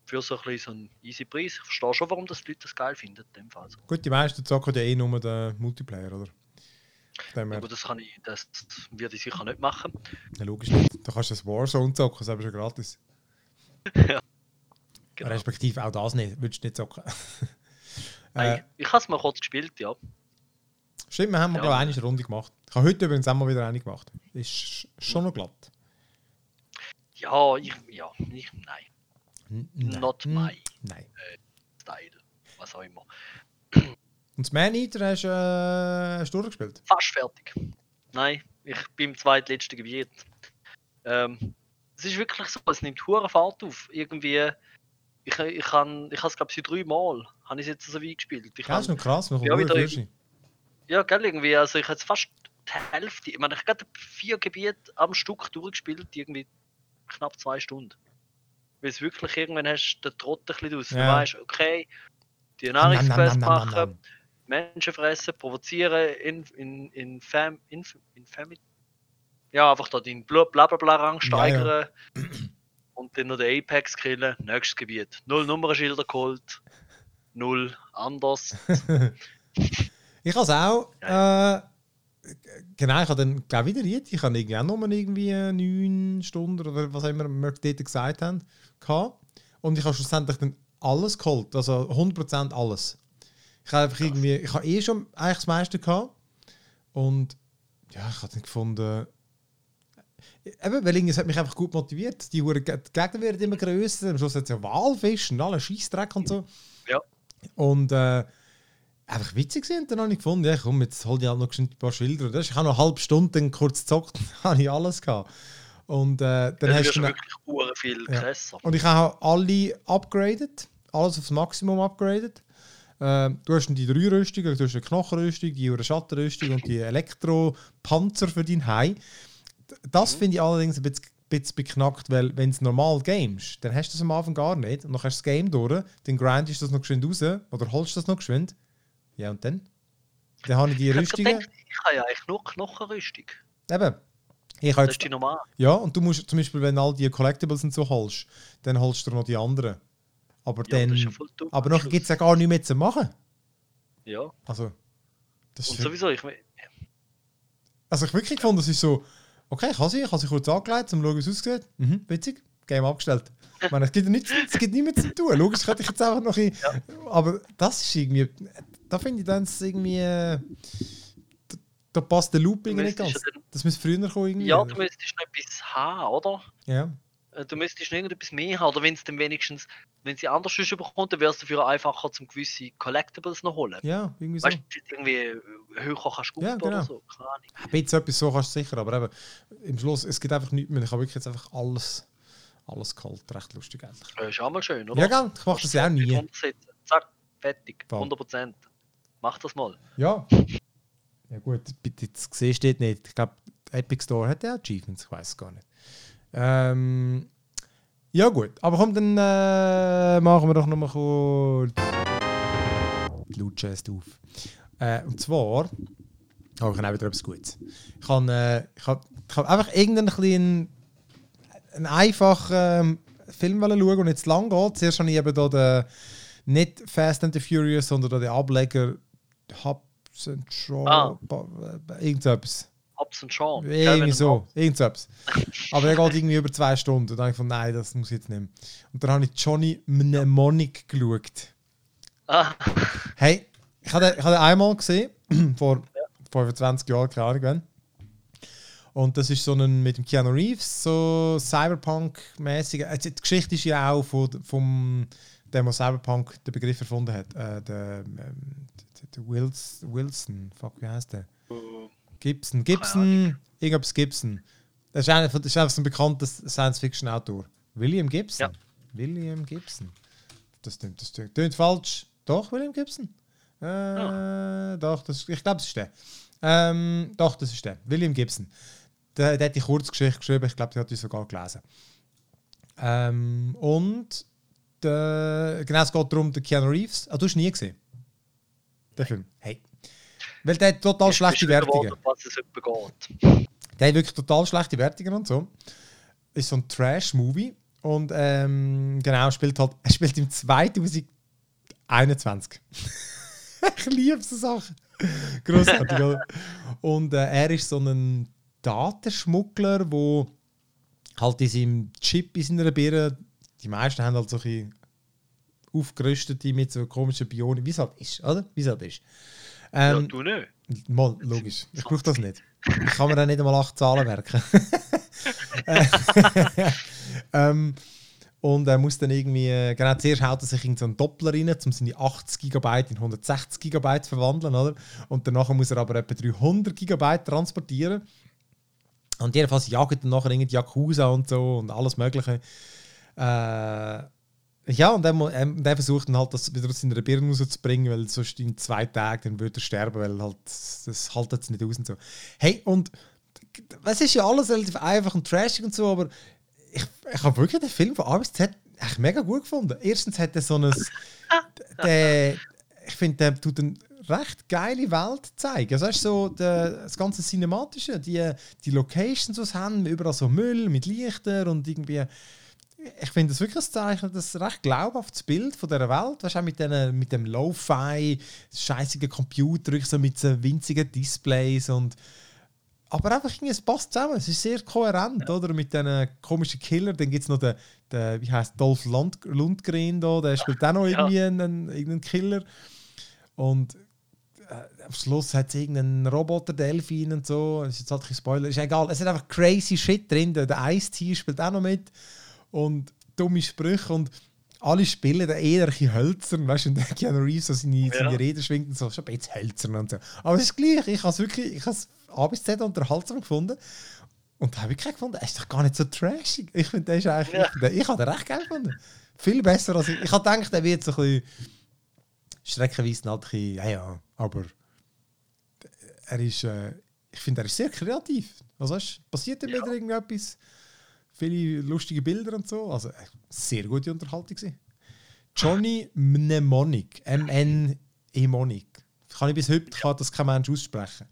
Speaker 2: für so ein bisschen so einen easy Preis, ich verstehe schon, warum das die Leute das geil finden, in dem Fall.
Speaker 1: Gut, die meisten zocken ja eh nur den Multiplayer, oder? Dem
Speaker 2: Aber das kann ich, das würde ich sicher nicht machen.
Speaker 1: ja, logisch nicht. Da kannst du das Warzone zocken, das ist schon gratis.
Speaker 2: Genau.
Speaker 1: Respektive auch das nicht, würdest du nicht zocken. äh,
Speaker 2: Nein, ich habe es mal kurz gespielt, ja.
Speaker 1: Stimmt, wir haben
Speaker 2: Ja.
Speaker 1: eine Runde gemacht. Ich habe heute übrigens auch mal wieder eine gemacht. Ist sch- schon noch glatt.
Speaker 2: Ja, ich, ja, ich, nein,
Speaker 1: nein.
Speaker 2: Not my.
Speaker 1: Nein.
Speaker 2: Style, was auch immer.
Speaker 1: Und das Man Eater hast, äh, hast du durchgespielt?
Speaker 2: Fast fertig. Nein, ich bin im zweitletzten Gebiet. Ähm, es ist wirklich so, es nimmt hure Fahrt auf. Irgendwie, ich, ich kann, ich habe es glaube ich drei Mal, habe ich es jetzt so weit gespielt. Ich
Speaker 1: Ja, das ist noch krass, man kommt
Speaker 2: wieder ja, gell, irgendwie, also ich habe jetzt fast die Hälfte, ich meine, ich habe gerade vier Gebiete am Stück durchgespielt, irgendwie knapp zwei Stunden. Weil es wirklich irgendwann hast du den Trott ein bisschen aus. Du
Speaker 1: Ja.
Speaker 2: weißt, okay, die Nahrungsquest machen. Menschen fressen, provozieren, in, in, in, Fam, in, in Family. Ja, einfach da den Blablabla-Rang steigern und dann noch den Apex killen. Nächstes Gebiet. Null Nummernschilder geholt. Null anders.
Speaker 1: Ich habe es auch äh, genau, ich habe dann glaube wieder Riet, ich habe irgendwie auch nur irgendwie neun Stunden oder was auch immer wir dort gesagt haben, gehabt. Und ich habe schlussendlich dann alles geholt, also 100% alles. Ich habe einfach irgendwie, ich habe eh schon eigentlich das meiste gehabt. Und ja, ich habe dann gefunden, eben, weil es hat mich einfach gut motiviert. Die, Hure- die Gegner werden immer grösser, am Schluss hat es ja Walfisch und alle Scheissdreck und so.
Speaker 2: Ja.
Speaker 1: Und äh, einfach witzig sind, dann habe ich gefunden, ja komm, jetzt hol ich halt noch ein paar Schilder. Das Ich habe noch eine halbe Stunde kurz gezockt, dann habe ich alles gehabt. Und äh, dann
Speaker 2: Das
Speaker 1: hast
Speaker 2: ist
Speaker 1: du
Speaker 2: ja wirklich viel
Speaker 1: Ja.
Speaker 2: krasser.
Speaker 1: und ich habe alle upgraded, alles aufs Maximum upgraded. Ähm, du hast die drei Rüstungen, du hast eine Knochenrüstung, die Schattenrüstung und die Elektropanzer für dein Hai. Das finde ich allerdings ein bisschen, bisschen beknackt, weil wenn du normal gamest, dann hast du das am Anfang gar nicht. Und dann hast du das Game durch, dann grindest du das noch geschwind raus oder holst du das noch geschwind. Ja, und dann? Dann habe ich die
Speaker 2: Ich gedacht, ich habe ja eigentlich nur Knochenrüstung.
Speaker 1: Eben. Ich
Speaker 2: Das ist die normal.
Speaker 1: ja, und du musst zum Beispiel, wenn all die Collectibles und so holst, dann holst du noch die anderen. Aber
Speaker 2: Ja,
Speaker 1: dann.
Speaker 2: ja
Speaker 1: aber
Speaker 2: Schluss.
Speaker 1: gibt es ja gar nichts mehr zu machen.
Speaker 2: Ja,
Speaker 1: Also. Das
Speaker 2: und
Speaker 1: ist,
Speaker 2: sowieso, ich
Speaker 1: also ich wirklich gefunden, das ist so, okay, ich habe sie, ich habe sie kurz angelegt, um zu schauen, wie es aussieht. Mhm, witzig. Game abgestellt. Ich meine, es gibt ja nichts, es gibt nichts mehr zu tun. Logisch könnte ich jetzt einfach noch ein, Aber das ist irgendwie. Da finde ich dann irgendwie. äh, Da, da passt der Looping nicht ganz.
Speaker 2: dann-
Speaker 1: Das muss früher kommen irgendwie.
Speaker 2: ja, du müsstest noch etwas haben, oder?
Speaker 1: ja.
Speaker 2: Äh, Du müsstest noch irgendetwas mehr haben, oder wenn es dann wenigstens, wenn sie anders sonst bekommt, dann wäre es dafür einfacher, zum gewisse Collectibles noch holen.
Speaker 1: ja, irgendwie so.
Speaker 2: Weißt du, irgendwie äh, höher kannst du
Speaker 1: Ja,
Speaker 2: gut oder
Speaker 1: genau.
Speaker 2: so. Keine Ahnung.
Speaker 1: Ein bisschen etwas so kannst du sicher, aber eben, im Schluss, es gibt einfach nichts mehr. Ich habe wirklich jetzt einfach alles, alles geholt. Recht lustig eigentlich.
Speaker 2: Äh, Ist auch mal schön, oder?
Speaker 1: Ja, gell, ich mache das ja auch nie.
Speaker 2: Zack, fertig.
Speaker 1: Voll.
Speaker 2: 100%. Mach das mal.
Speaker 1: Ja. Ja gut, jetzt gesehen steht nicht. Ich glaube, Epic Store hat ja Achievements, ich weiß es gar nicht. Ähm, ja gut, aber komm, dann äh, machen wir doch noch mal kurz die Loot-Chest auf. Äh, und zwar habe ich auch wieder etwas Gutes. Ich kann, äh, ich kann einfach irgendeinen kleinen, einen einfachen ähm, Film schauen und jetzt lang geht. Zuerst habe ich eben da den, nicht Fast and the Furious, sondern den Ableger Hubs and Shaw,
Speaker 2: Ah.
Speaker 1: äh, irgendetwas.
Speaker 2: Hobbs und Sean.
Speaker 1: Irgendwie so, irgendetwas. Aber der geht irgendwie über zwei Stunden. Und dann habe ich von nein, das muss ich jetzt mehr. Und dann habe ich Johnny Mnemonic geschaut.
Speaker 2: Ah,
Speaker 1: Hey, ich habe den, einmal gesehen, vor 25 Jahren, keine Ahnung wann. Und das ist so ein mit dem Keanu Reeves, so Cyberpunk-mäßiger. Also die Geschichte ist ja auch von, vom dem, der Cyberpunk den Begriff erfunden hat. Äh, der, ähm, der, der Wils, Wilson, fuck, wie heißt der?
Speaker 2: äh,
Speaker 1: Gibson, Gibson, irgendwas Gibson. Das ist einer, von- das ist einfach so ein bekannter Science-Fiction-Autor. William Gibson.
Speaker 2: Ja.
Speaker 1: William Gibson. Das stimmt, das stimmt. Klingt falsch. Doch, William Gibson. Äh, Doch, das, ich glaube, das ist der. Ähm, doch, das ist der. William Gibson. Der, der hat die Kurzgeschichte geschrieben. Ich glaube, der hat die sogar gelesen. Ähm, und der, genau, es geht darum, der Keanu Reeves. Ah, du hast ihn nie gesehen. Den Film. Hey. Weil der hat total schlechte Wertungen.
Speaker 2: Was es geht.
Speaker 1: Der hat wirklich total schlechte Wertungen und so. Ist so ein Trash-Movie. Und ähm, genau, spielt halt, er spielt im 2021. ich liebe so Sachen. Grossartig, oder? Und äh, er ist so ein Datenschmuggler, wo halt in seinem Chip in seiner Birne, die meisten haben halt so ein aufgerüstete mit so komischen Bionen, wie es halt ist, oder? Wie es halt ist.
Speaker 2: ja,
Speaker 1: Ähm,
Speaker 2: du nicht.
Speaker 1: Mal, logisch. Ich brauche das nicht. Ich kann mir dann nicht einmal acht Zahlen merken. ähm, und er muss dann irgendwie, äh, genau, zuerst haut er sich in so einen Doppler rein, um seine 80 GB in 160 GB zu verwandeln, oder? Und danach muss er aber etwa 300 GB transportieren. Und jedenfalls jagt er nachher irgendwie Yakuza und so und alles Mögliche. Äh, ja, und er, mu- ähm, der versucht dann halt, das wieder aus seiner Birne rauszubringen, weil sonst in zwei Tagen dann würde er sterben, weil halt, das haltet es nicht aus und so. Hey, und es ist ja alles relativ einfach und trashig und so, aber ich, ich habe wirklich den Film von A bis Z echt mega gut gefunden. Erstens hat er so ein. der, ich finde, der tut eine recht geile Welt zeigen. Also, weißt, so der, das ganze Cinematische, die, die Locations, die sie haben, überall so Müll mit Lichter und irgendwie ich finde es wirklich ein Zeichen, das recht glaubhaftes Bild von dieser Welt. Weißt du, auch mit, den, mit dem Lo-Fi, scheißigen Computer, so mit so winzigen Displays und. Aber einfach, es passt zusammen. Es ist sehr kohärent, ja. oder? Mit diesen komischen Killer. Dann gibt es noch den, den, wie heißt Dolph Lund, Lundgren da, der spielt auch noch irgendwie ja. einen, irgendeinen Killer. Und äh, am Schluss hat es irgendeinen Roboter, Delfin und so. Das ist jetzt halt kein Spoiler. Ist egal. Es ist einfach crazy Shit drin. Der Ice-T spielt auch noch mit. Und dumme Sprüche. Und alle spielen da eher ein bisschen hölzern. Weißt du, und Keanu Reeves so seine, ja. seine Rede schwingt und so. Schon ein bisschen hölzern und so. Aber es ist gleich. Ich habe es wirklich. Ich habe A bis Z unterhaltsam gefunden. Und habe wirklich gefunden, er ist doch gar nicht so trashig. Ich finde, der ist eigentlich. Ja. Ich, ich habe den recht geil gefunden. Viel besser als ich. Ich habe gedacht, er wird so ein bisschen streckenweise halt ein bisschen, ja, ja, aber er ist, äh, ich finde, er ist sehr kreativ. Also weißt, passiert immer ja. wieder irgendetwas, viele lustige Bilder und so. Also äh, sehr gute Unterhaltung gewesen. Johnny Mnemonic, M-N-E-Monic. Kann ich bis heute kann das kein Mensch aussprechen.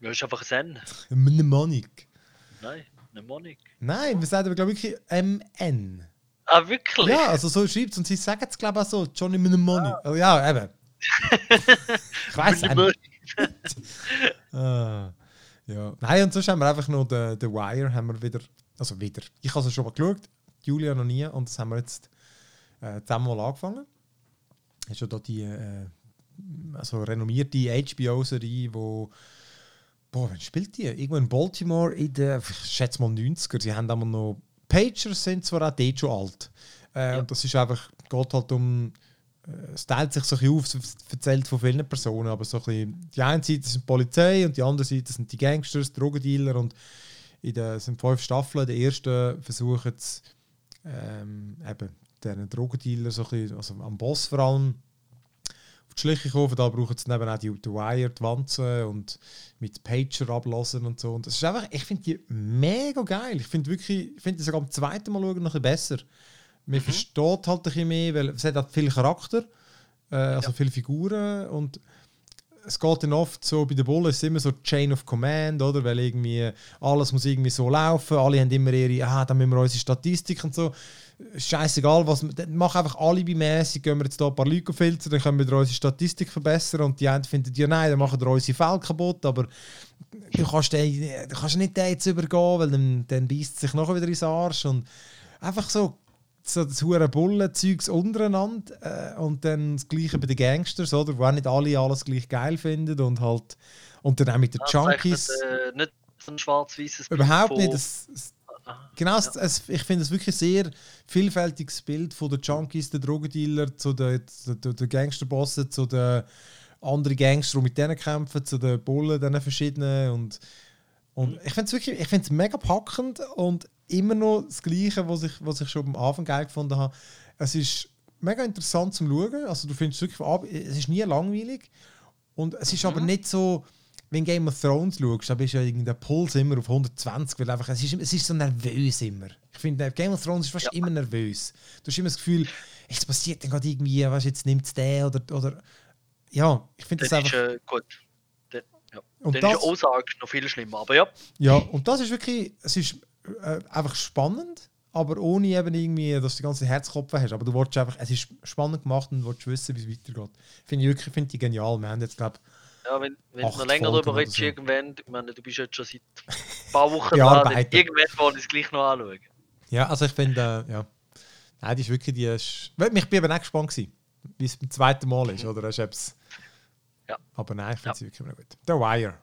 Speaker 2: Ja, ist einfach ein
Speaker 1: N. Mnemonic.
Speaker 2: Nein, Mnemonic.
Speaker 1: Nein, wir sagen aber glaube ich M-N.
Speaker 2: Ah, wirklich?
Speaker 1: Ja, also so schreibt es und sie sagen es, glaube ich, auch so: Johnny Mnemonic. Ah. Oh, ja, eben. ich weiß nicht. ah, ja. Nein, und sonst haben wir einfach noch den, den Wire, haben wir wieder, also wieder. Ich habe es schon mal geschaut, Julia noch nie, und das haben wir jetzt äh, zusammen mal angefangen. Ist ja da die äh, also renommierte HBO-Serie, wo Boah, wann spielt die? Irgendwo in Baltimore in den, ich schätze mal 90er. Sie haben aber noch Pagers sind zwar auch dort schon alt. Äh, ja. Und das ist einfach, geht halt um, äh, es teilt sich so ein bisschen auf, es erzählt von vielen Personen, aber so ein bisschen, die eine Seite sind die Polizei und die andere Seite sind die Gangsters, Drogendealer und in der sind fünf Staffeln. Der erste versucht es ähm, eben diesen Drogendealer so ein bisschen, also am Boss vor allem auf die Schliche kommen. Da brauchen sie eben auch die, die Wire, die Wanzen und mit Pager ablassen und so. Und das ist einfach, ich finde die mega geil. Ich finde wirklich, ich finde die sogar am zweiten Mal schauen noch ein bisschen besser. Man mhm. versteht halt ein bisschen mehr, weil es hat halt viel Charakter, äh, also ja. viele Figuren und es geht dann oft so, bei den Bullen ist es immer so Chain of Command, oder? Weil irgendwie alles muss irgendwie so laufen, alle haben immer ihre, ah, dann müssen wir unsere Statistik und so. Scheißegal, was mach einfach alibimäßig, gehen wir jetzt hier ein paar Leute filtern, dann können wir unsere Statistik verbessern und die einen finden, ja nein, dann machen wir unsere Fälle kaputt, aber du kannst, den, du kannst nicht den jetzt übergehen, weil dann, dann beißt sich noch wieder ins Arsch. Und einfach so so das hure Bullenzeugs untereinander äh, und dann das gleiche bei den Gangsters, oder, wo auch nicht alle alles gleich geil finden und halt und dann auch mit den ja, Junkies.
Speaker 2: Nicht, äh, nicht so ein schwarz-weißes
Speaker 1: Überhaupt nicht. Das, Genau, ja. es, ich finde es wirklich sehr vielfältiges Bild von den Junkies, den Drogendealer, zu den, zu den Gangsterbossen, zu den anderen Gangster, die mit denen kämpfen, zu den Bullen, diesen verschiedenen. Und, und mhm. ich finde es wirklich ich find's mega packend und immer noch das Gleiche, was ich, was ich schon am Anfang geil gefunden habe. Es ist mega interessant zum Schauen. Also du findest wirklich, es ist nie langweilig. Und es ist mhm. aber nicht so wenn Game of Thrones schaust, dann bist ja der Puls immer auf 120, weil einfach, es ist, es ist so nervös immer. Ich finde, Game of Thrones ist fast ja. immer nervös. Du hast immer das Gefühl, jetzt passiert dann gerade irgendwie, was jetzt nimmt es der oder, oder ja, ich finde das einfach... Ist, äh, gut.
Speaker 2: Den, ja. Und dann das, ist Aussage noch viel schlimmer, aber ja.
Speaker 1: Ja, und das ist wirklich, es ist äh, einfach spannend, aber ohne eben irgendwie, dass du die ganze Herzkopf hast. Aber du wolltest einfach, es ist spannend gemacht und du willst wissen, wie es weitergeht. Finde ich wirklich, finde ich genial. Wir haben jetzt, glaube
Speaker 2: ja, wenn, wenn du noch länger darüber redest, so. irgendwann, ich meine, du bist jetzt schon seit ein paar Wochen da, irgendwann wollte ich es gleich noch anschauen.
Speaker 1: Ja, also ich finde, äh, ja. Nein, die ist wirklich die. Ist, ich bin eben auch gespannt gewesen, wie es beim zweiten Mal ist, oder? Ist ja. Aber nein, ich finde ja. sie wirklich immer gut. The Wire.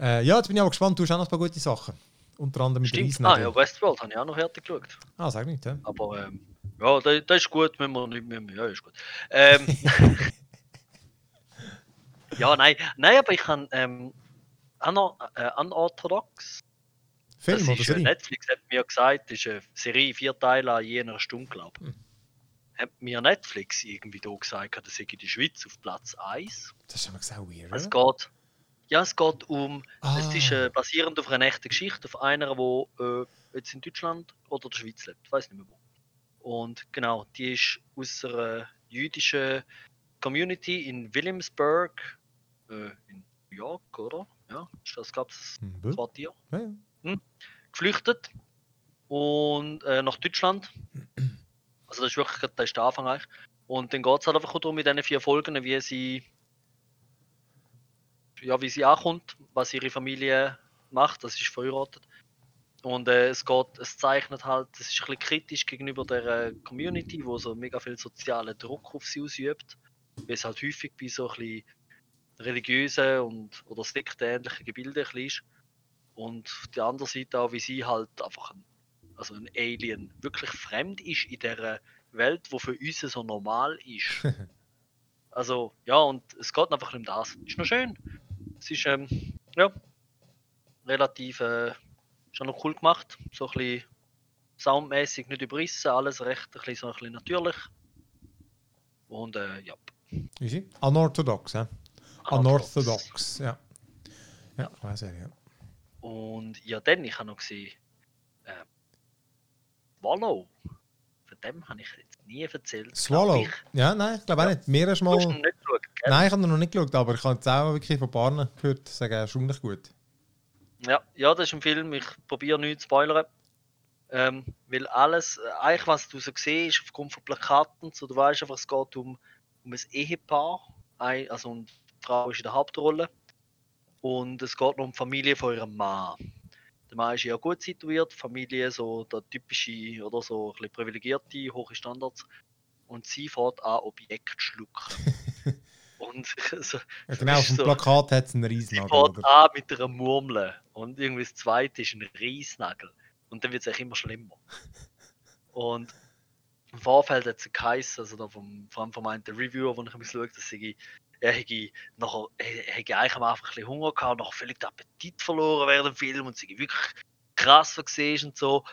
Speaker 1: Äh, ja, jetzt bin ich auch gespannt, du hast auch noch ein paar gute Sachen. Unter anderem mit.
Speaker 2: Riesen. Ah, ja, Westworld habe ich auch noch fertig geschaut.
Speaker 1: Ah, sag nicht, ja.
Speaker 2: Aber, ähm, ja, das, das, ist gut, wenn wir nicht mehr. Ja, ist gut. Ähm, Ja, nein, nein, aber ich kann ähm, äh, Unorthodox.
Speaker 1: Film
Speaker 2: das ist, Serie? Netflix hat mir gesagt, das ist eine Serie, vier Teile an jener Stunde, glaube ich. Hm. Hat mir Netflix irgendwie da gesagt, das sei die Schweiz auf Platz 1.
Speaker 1: Das ist aber gesagt weird.
Speaker 2: Es geht, ja, es geht um, ah. es ist äh, basierend auf einer echten Geschichte, auf einer, die äh, jetzt in Deutschland oder der Schweiz lebt, ich weiß nicht mehr wo. Und genau, die ist aus einer jüdischen Community in Williamsburg äh, in New York, oder? Ja, das gab es
Speaker 1: hm,
Speaker 2: Quartier. Ja, ja. Hm, geflüchtet und äh, nach Deutschland. Also das ist wirklich das ist der Anfang eigentlich. Und dann geht es halt einfach darum, mit diesen vier Folgen, wie sie ja, wie sie ankommt, was ihre Familie macht, das ist verheiratet. Und äh, es geht, es zeichnet halt, es ist ein bisschen kritisch gegenüber der äh, Community, wo so mega viel sozialen Druck auf sie ausübt, wie es halt häufig bei so ein bisschen religiösen und oder sektähnlichen Gebilden ist. Und auf der anderen Seite auch, wie sie halt einfach ein, also ein Alien wirklich fremd ist in der Welt, wo für uns so normal ist. also ja, und es geht einfach um das. Ist noch schön. Es ist ähm, ja relativ äh, schon noch cool gemacht, so ein bisschen soundmäßig nicht überrissen, alles recht ein bisschen, so ein bisschen natürlich. Und äh, ja.
Speaker 1: Easy. Unorthodox, ja. Unorthodox, ja. Ja, ich weiß ja.
Speaker 2: Und ja, dann, ich habe noch gesehen, äh, Wallow. Von dem habe ich jetzt nie erzählt.
Speaker 1: Swallow? Ja, nein, ich glaube ja. auch nicht. Mehr
Speaker 2: mal. Nicht geschaut,
Speaker 1: nein, ich habe noch nicht geschaut, aber ich habe jetzt auch wirklich von Barnen gehört, sagen, er ist schon gut.
Speaker 2: Ja, ja, das ist ein Film, ich probiere nichts zu spoilern. Ähm, weil alles, äh, eigentlich was du so siehst, aufgrund von Plakaten, so, du weißt einfach, es geht um, um ein Ehepaar, ein, also und die Frau ist in der Hauptrolle und es geht noch um die Familie von ihrem Mann. Der Mann ist ja gut situiert, Familie so der typische oder so ein bisschen privilegierte, hohe Standards und sie fährt an Objekt schlucken. Und so,
Speaker 1: ja, genau, auf dem so, Plakat hat es einen Riesnagel.
Speaker 2: Fährt an mit einer Murmel und irgendwie das zweite ist ein Riesnagel. Und dann wird es eigentlich immer schlimmer. Und im Vorfeld hat es geheißen, also da vom, vor allem von meinem Reviewer, wo ich bisschen schaue, dass ich, er hätte nachher, hätte eigentlich am Anfang ein bisschen Hunger gehabt, nachher völlig den Appetit verloren während dem Film und sie wirklich krass gesehen und so.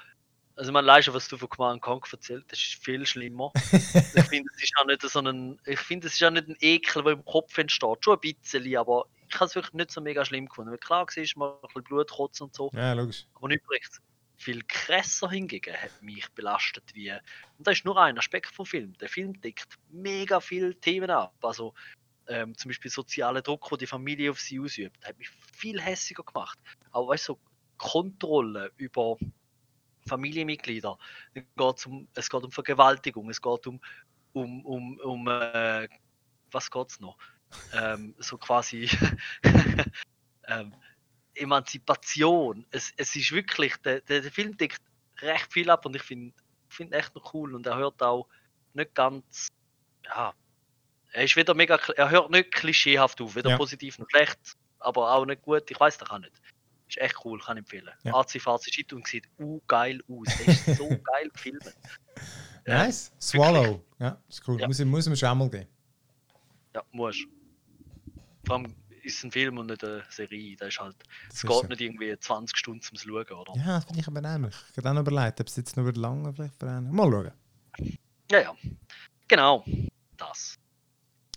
Speaker 2: Also man weiß was du von Command Conquer erzählt, das ist viel schlimmer. ich finde, es ist auch nicht so ein, ich finde, es ist auch nicht ein Ekel, der im Kopf entsteht, schon ein bisschen, aber ich habe es wirklich nicht so mega schlimm gefunden. Weil klar ist mal ein bisschen Blut kotzen und so.
Speaker 1: Ja, logisch.
Speaker 2: Aber nicht recht. Viel krasser hingegen hat mich belastet wie. Und das ist nur ein Aspekt vom Film. Der Film deckt mega viele Themen ab. Also ähm, zum Beispiel soziale Druck, den die Familie auf sie ausübt, hat mich viel hässiger gemacht. Aber weißt du, so Kontrolle über Familienmitglieder. Geht's um, es geht um Vergewaltigung, es geht um, um, um, um äh, was geht's noch? Ähm, so quasi ähm, Emanzipation. Es, es ist wirklich, der, der, Film deckt recht viel ab und ich finde find echt noch cool und er hört auch nicht ganz, ja, er ist wieder mega, er hört nicht klischeehaft auf, weder ja. positiv noch schlecht, aber auch nicht gut, ich weiß doch auch nicht. Ist echt cool, kann ich empfehlen. Ja. Azi Fazi Shit und sieht uh, geil aus. Der ist so geil gefilmt.
Speaker 1: Nice. Swallow. Wirklich. Ja, ist cool. Ja. Muss, muss man schon einmal gehen.
Speaker 2: Ja, muss. Vor allem ist es ein Film und nicht eine Serie. Das ist halt, es geht so. nicht irgendwie 20 Stunden zum Schauen, oder?
Speaker 1: Ja, das finde ich aber nämlich. Ich habe auch überlegt, ob es jetzt noch lange vielleicht verbrennen. Mal schauen.
Speaker 2: Ja, ja. Genau. Das.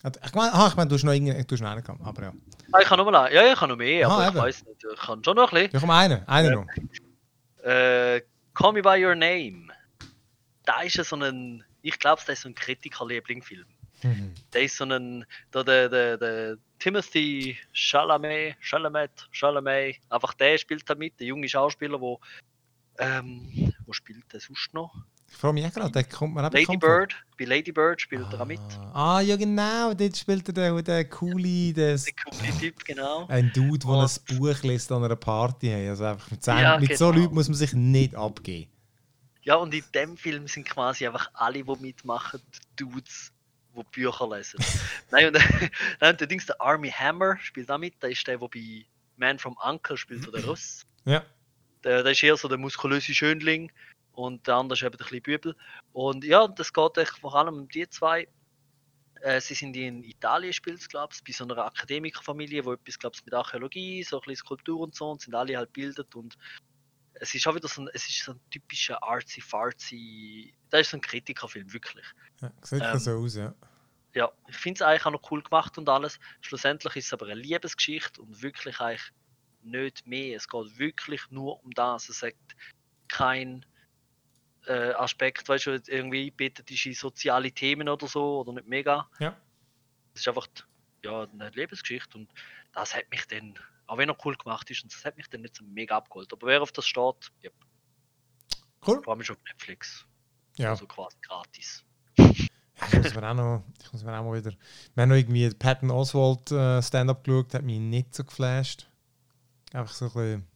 Speaker 1: Ich meine, ah, ich mein, du hast noch, einen, du hast noch einen gehabt, aber ja.
Speaker 2: Ah, ich kann noch mal Ja, ich kann noch mehr, aber ich weiß nicht. Ich kann schon noch ein bisschen.
Speaker 1: Ja, komm, einen. Einen noch.
Speaker 2: Äh, Call Me By Your Name. Da ist ja so ein, ich glaube, das ist so ein Kritiker-Lieblingfilm. Mhm. Der ist so ein, der, der, der, der Timothy Chalamet, Chalamet, Chalamet, einfach der spielt da mit, der junge Schauspieler, wo, ähm, wo spielt der sonst noch?
Speaker 1: Ich frage mich auch gerade, der kommt man
Speaker 2: Lady Bird, bei Lady Bird spielt ah. er mit.
Speaker 1: Ah, ja genau, dort spielt er den, den coole, des,
Speaker 2: der coole Typ, genau.
Speaker 1: Ein Dude, der ein Buch liest an einer Party hat. Also einfach mit, ja, mit genau. so Leuten muss man sich nicht abgeben.
Speaker 2: Ja, und in dem Film sind quasi einfach alle, die mitmachen, Dudes, die Bücher lesen. nein, und, nein, der Dings, der Army Hammer spielt auch mit, der ist der, der bei Man from Uncle spielt, so der Russ.
Speaker 1: Ja.
Speaker 2: Der, der ist eher so der muskulöse Schönling und der andere ist eben ein bisschen Bübel. Und ja, das geht echt vor allem um die zwei. Äh, sie sind in Italien, spielt glaube ich, bei so einer Akademikerfamilie, wo etwas, glaube ich, mit Archäologie, so ein bisschen Skulptur und so, und sind alle halt bildet und es ist auch wieder so ein, es ist so ein typischer artsy-fartsy, das ist so ein Kritikerfilm, wirklich.
Speaker 1: Ja, sieht ähm, so aus, ja.
Speaker 2: Ja, ich finde es eigentlich auch noch cool gemacht und alles. Schlussendlich ist es aber eine Liebesgeschichte und wirklich eigentlich nicht mehr. Es geht wirklich nur um das. Es sagt kein äh, Aspekt, weißt du, irgendwie ist in soziale Themen oder so, oder nicht mega.
Speaker 1: Ja.
Speaker 2: Es ist einfach ja, eine Lebensgeschichte und das hat mich dann, auch wenn er cool gemacht ist, und das hat mich dann nicht so mega abgeholt. Aber wer auf das steht, ja.
Speaker 1: Cool.
Speaker 2: Vor allem schon auf Netflix.
Speaker 1: Ja.
Speaker 2: Also quasi gratis.
Speaker 1: Ich muss mir auch noch, ich muss mir auch mal wieder. Wir haben noch irgendwie Patton Oswald äh, Stand-up geschaut, hat mich nicht so geflasht. Einfach so ein bisschen.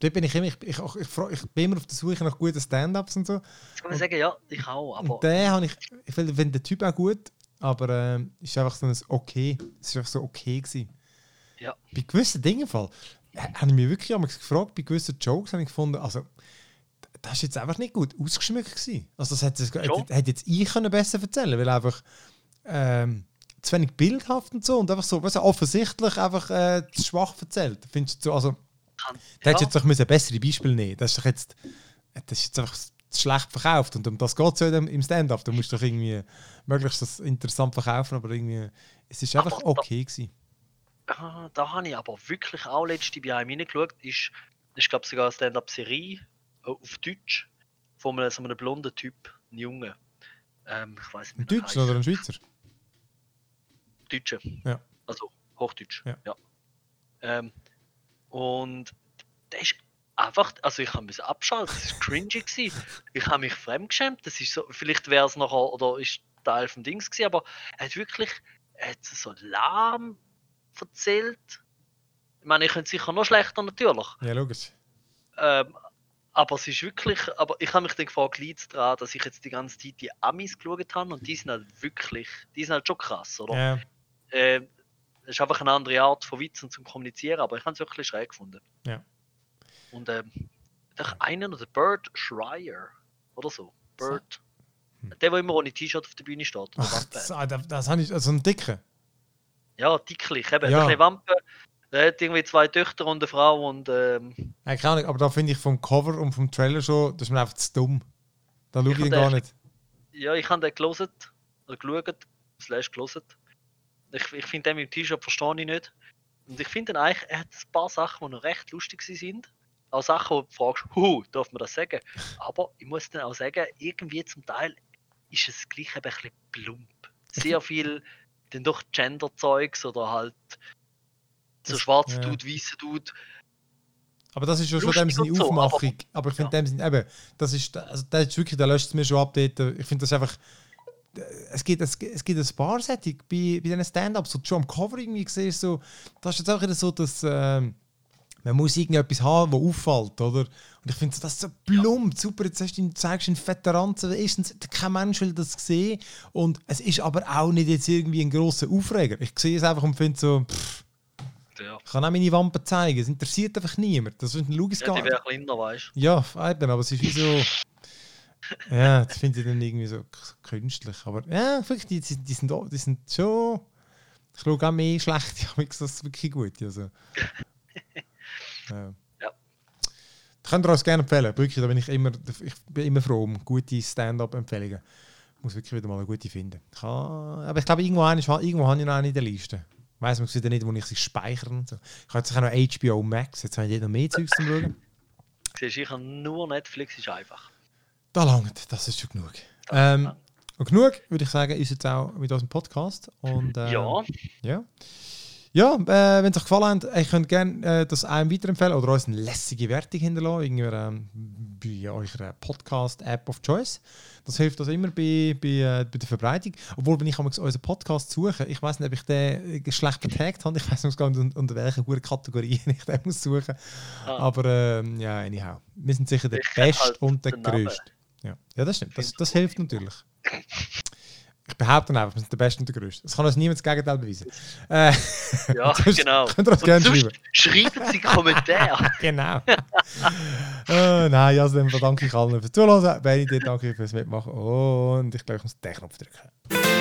Speaker 1: Dort bin ich immer, ich, ich, ich, ich, ich bin immer auf der Suche nach guten Stand-ups und so.
Speaker 2: Jetzt kann man sagen, ja, ich auch, aber
Speaker 1: den habe ich, ich finde find den Typ auch gut, aber äh, ist einfach so ein okay. Es ist einfach so okay gewesen.
Speaker 2: Ja.
Speaker 1: Bei gewissen Dingen Fall, habe ich mich wirklich einmal gefragt, bei gewissen Jokes habe ich gefunden, also das ist jetzt einfach nicht gut ausgeschmückt gewesen. Also das hätte, hätte jetzt ich können besser erzählen, weil einfach ähm, zu wenig bildhaft und so und einfach so, weißt du, offensichtlich einfach äh, zu schwach erzählt. Findest du so, also
Speaker 2: kann,
Speaker 1: da hättest du
Speaker 2: ja,
Speaker 1: jetzt doch müssen bessere Beispiele nehmen. Das ist doch jetzt, das ist jetzt einfach schlecht verkauft und um das geht es ja im Stand-up. Du musst doch irgendwie möglichst das interessant verkaufen, aber irgendwie, es ist einfach okay gewesen.
Speaker 2: Ah, da habe ich aber wirklich auch letzte bei einem reingeschaut. Ist, ist glaube sogar eine Stand-Up-Serie äh, auf Deutsch von einem, so einem blonden Typ, einem Jungen. Ähm, ich weiß
Speaker 1: Ein
Speaker 2: nicht. der
Speaker 1: Deutscher oder ein Schweizer?
Speaker 2: Deutsche.
Speaker 1: Ja.
Speaker 2: Also Hochdeutsch.
Speaker 1: Ja.
Speaker 2: Ähm, und der ist einfach, also ich habe mich abschalten, das war cringy. gewesen. Ich habe mich fremdgeschämt. Das ist so, vielleicht wäre es nachher, oder ist Teil vom Dings gewesen, aber er hat wirklich, er hat so lahm erzählt. Ich meine, ich könnte sicher noch schlechter natürlich.
Speaker 1: Ja, logisch.
Speaker 2: Ähm, aber es ist wirklich, aber ich habe mich dann gefragt, liegt es daran, dass ich jetzt die ganze Zeit die Amis geschaut habe und die sind halt wirklich, die sind halt schon krass, oder?
Speaker 1: Ja,
Speaker 2: äh, es ist einfach eine andere Art von Witzen zum Kommunizieren, aber ich habe es wirklich schräg gefunden.
Speaker 1: Ja.
Speaker 2: Und ähm, einer oder Bert Schreier oder so. Bert.
Speaker 1: Hm.
Speaker 2: Der, der immer ohne T-Shirt auf der Bühne steht.
Speaker 1: Ach, das, das, das habe ich, also ein Dicker.
Speaker 2: Ja, dicklich. Eben,
Speaker 1: Ja.
Speaker 2: ein Wampe. Der hat irgendwie zwei Töchter und eine Frau und ähm,
Speaker 1: Ja, keine Ahnung, aber da finde ich vom Cover und vom Trailer schon, das ist mir einfach zu dumm. Da schaue ich
Speaker 2: Ich
Speaker 1: ihn gar nicht.
Speaker 2: ja, ich habe den gelesen, oder geschaut, slash gelesen. Ich, ich finde den mit dem T-Shirt verstehe ich nicht. Und ich finde eigentlich, er hat ein paar Sachen, die noch recht lustig sind. Auch Sachen, wo du fragst, huh, darf man das sagen? Aber ich muss dann auch sagen, irgendwie zum Teil ist es gleich ein bisschen plump. Sehr viel dann doch Gender-Zeugs oder halt so schwarze
Speaker 1: ja.
Speaker 2: Dude, weiße Dude.
Speaker 1: Aber das ist ja schon dem seine
Speaker 2: so, aber-
Speaker 1: Aufmachung. Aber, ich finde
Speaker 2: Ja.
Speaker 1: dem Sinn, eben, das ist, also das ist wirklich, da löscht es mir schon ab dort. Ich finde das einfach, es gibt, es, es gibt ein paar Sättig bei, bei diesen Stand-Ups, so schon am Cover irgendwie gesehen, so, das ist jetzt auch wieder so, dass ähm, man muss irgendetwas haben, was auffällt, oder? Und ich finde das ist so plump, super, jetzt hast du, zeigst du einen Veteranzen, erstens, kein Mensch will das sehen und es ist aber auch nicht jetzt irgendwie ein grosser Aufreger. Ich sehe es einfach und finde so, pff,
Speaker 2: Ja,
Speaker 1: ich kann auch meine Wampen zeigen, es interessiert einfach niemand. Das ist ein logisches
Speaker 2: ja die wäre kleiner, weißt
Speaker 1: ja, eben, aber es ist wie so. Ja, das finde ich dann irgendwie so künstlich. Aber ja, wirklich, die, die, sind, die sind schon. Ich schaue auch mehr schlecht, ja, das ist wirklich gut. Also. ja.
Speaker 2: Ja.
Speaker 1: Könnt ihr uns gerne empfehlen. Wirklich, da bin ich immer, ich bin immer froh um gute Stand-up-Empfehlungen. Ich muss wirklich wieder mal eine gute finden. Ich kann, aber ich glaube, irgendwo, eine, irgendwo habe ich noch eine in der Liste. Ich weiss man wieder nicht, wo ich sie speichere. und So. Ich habe jetzt auch noch HBO Max, jetzt habe ich noch mehr Zeugs zum Schauen.
Speaker 2: Siehst du, ich habe nur Netflix, ist einfach.
Speaker 1: Da langt, das ist schon genug. Ähm, und genug, würde ich sagen, ist jetzt auch mit unserem Podcast. Und, äh,
Speaker 2: ja,
Speaker 1: Ja, ja äh, wenn es euch gefallen hat, ihr könnt gerne äh, das einem weiterempfehlen oder uns eine lässige Wertung hinterlassen, irgendwie ähm, bei eurer Podcast-App of Choice. Das hilft uns immer bei, bei, äh, bei der Verbreitung. Obwohl, wenn ich unseren Podcast suche, ich weiß nicht, ob ich den äh, schlecht betagt habe, ich weiß nicht gar nicht, unter, guten Kategorien ich den muss suchen.
Speaker 2: Ah.
Speaker 1: Aber ähm, ja, anyhow. Wir sind sicher der
Speaker 2: kenn
Speaker 1: Beste
Speaker 2: halt
Speaker 1: und der. Größte. Ja. ja, das stimmt. Das, das hilft natürlich. Ich behaupte einfach, wir sind der Beste und der Größte. Das kann uns niemand das Gegenteil beweisen. Äh,
Speaker 2: ja,
Speaker 1: das
Speaker 2: genau.
Speaker 1: Könnt ihr
Speaker 2: Und
Speaker 1: gerne
Speaker 2: sonst
Speaker 1: schreiben.
Speaker 2: schreiben Sie Kommentare.
Speaker 1: Genau. äh, nein, also dann danke ich allen fürs Zuhören. Benny, dir danke fürs Mitmachen. Und ich glaube, ich muss den Knopf drücken.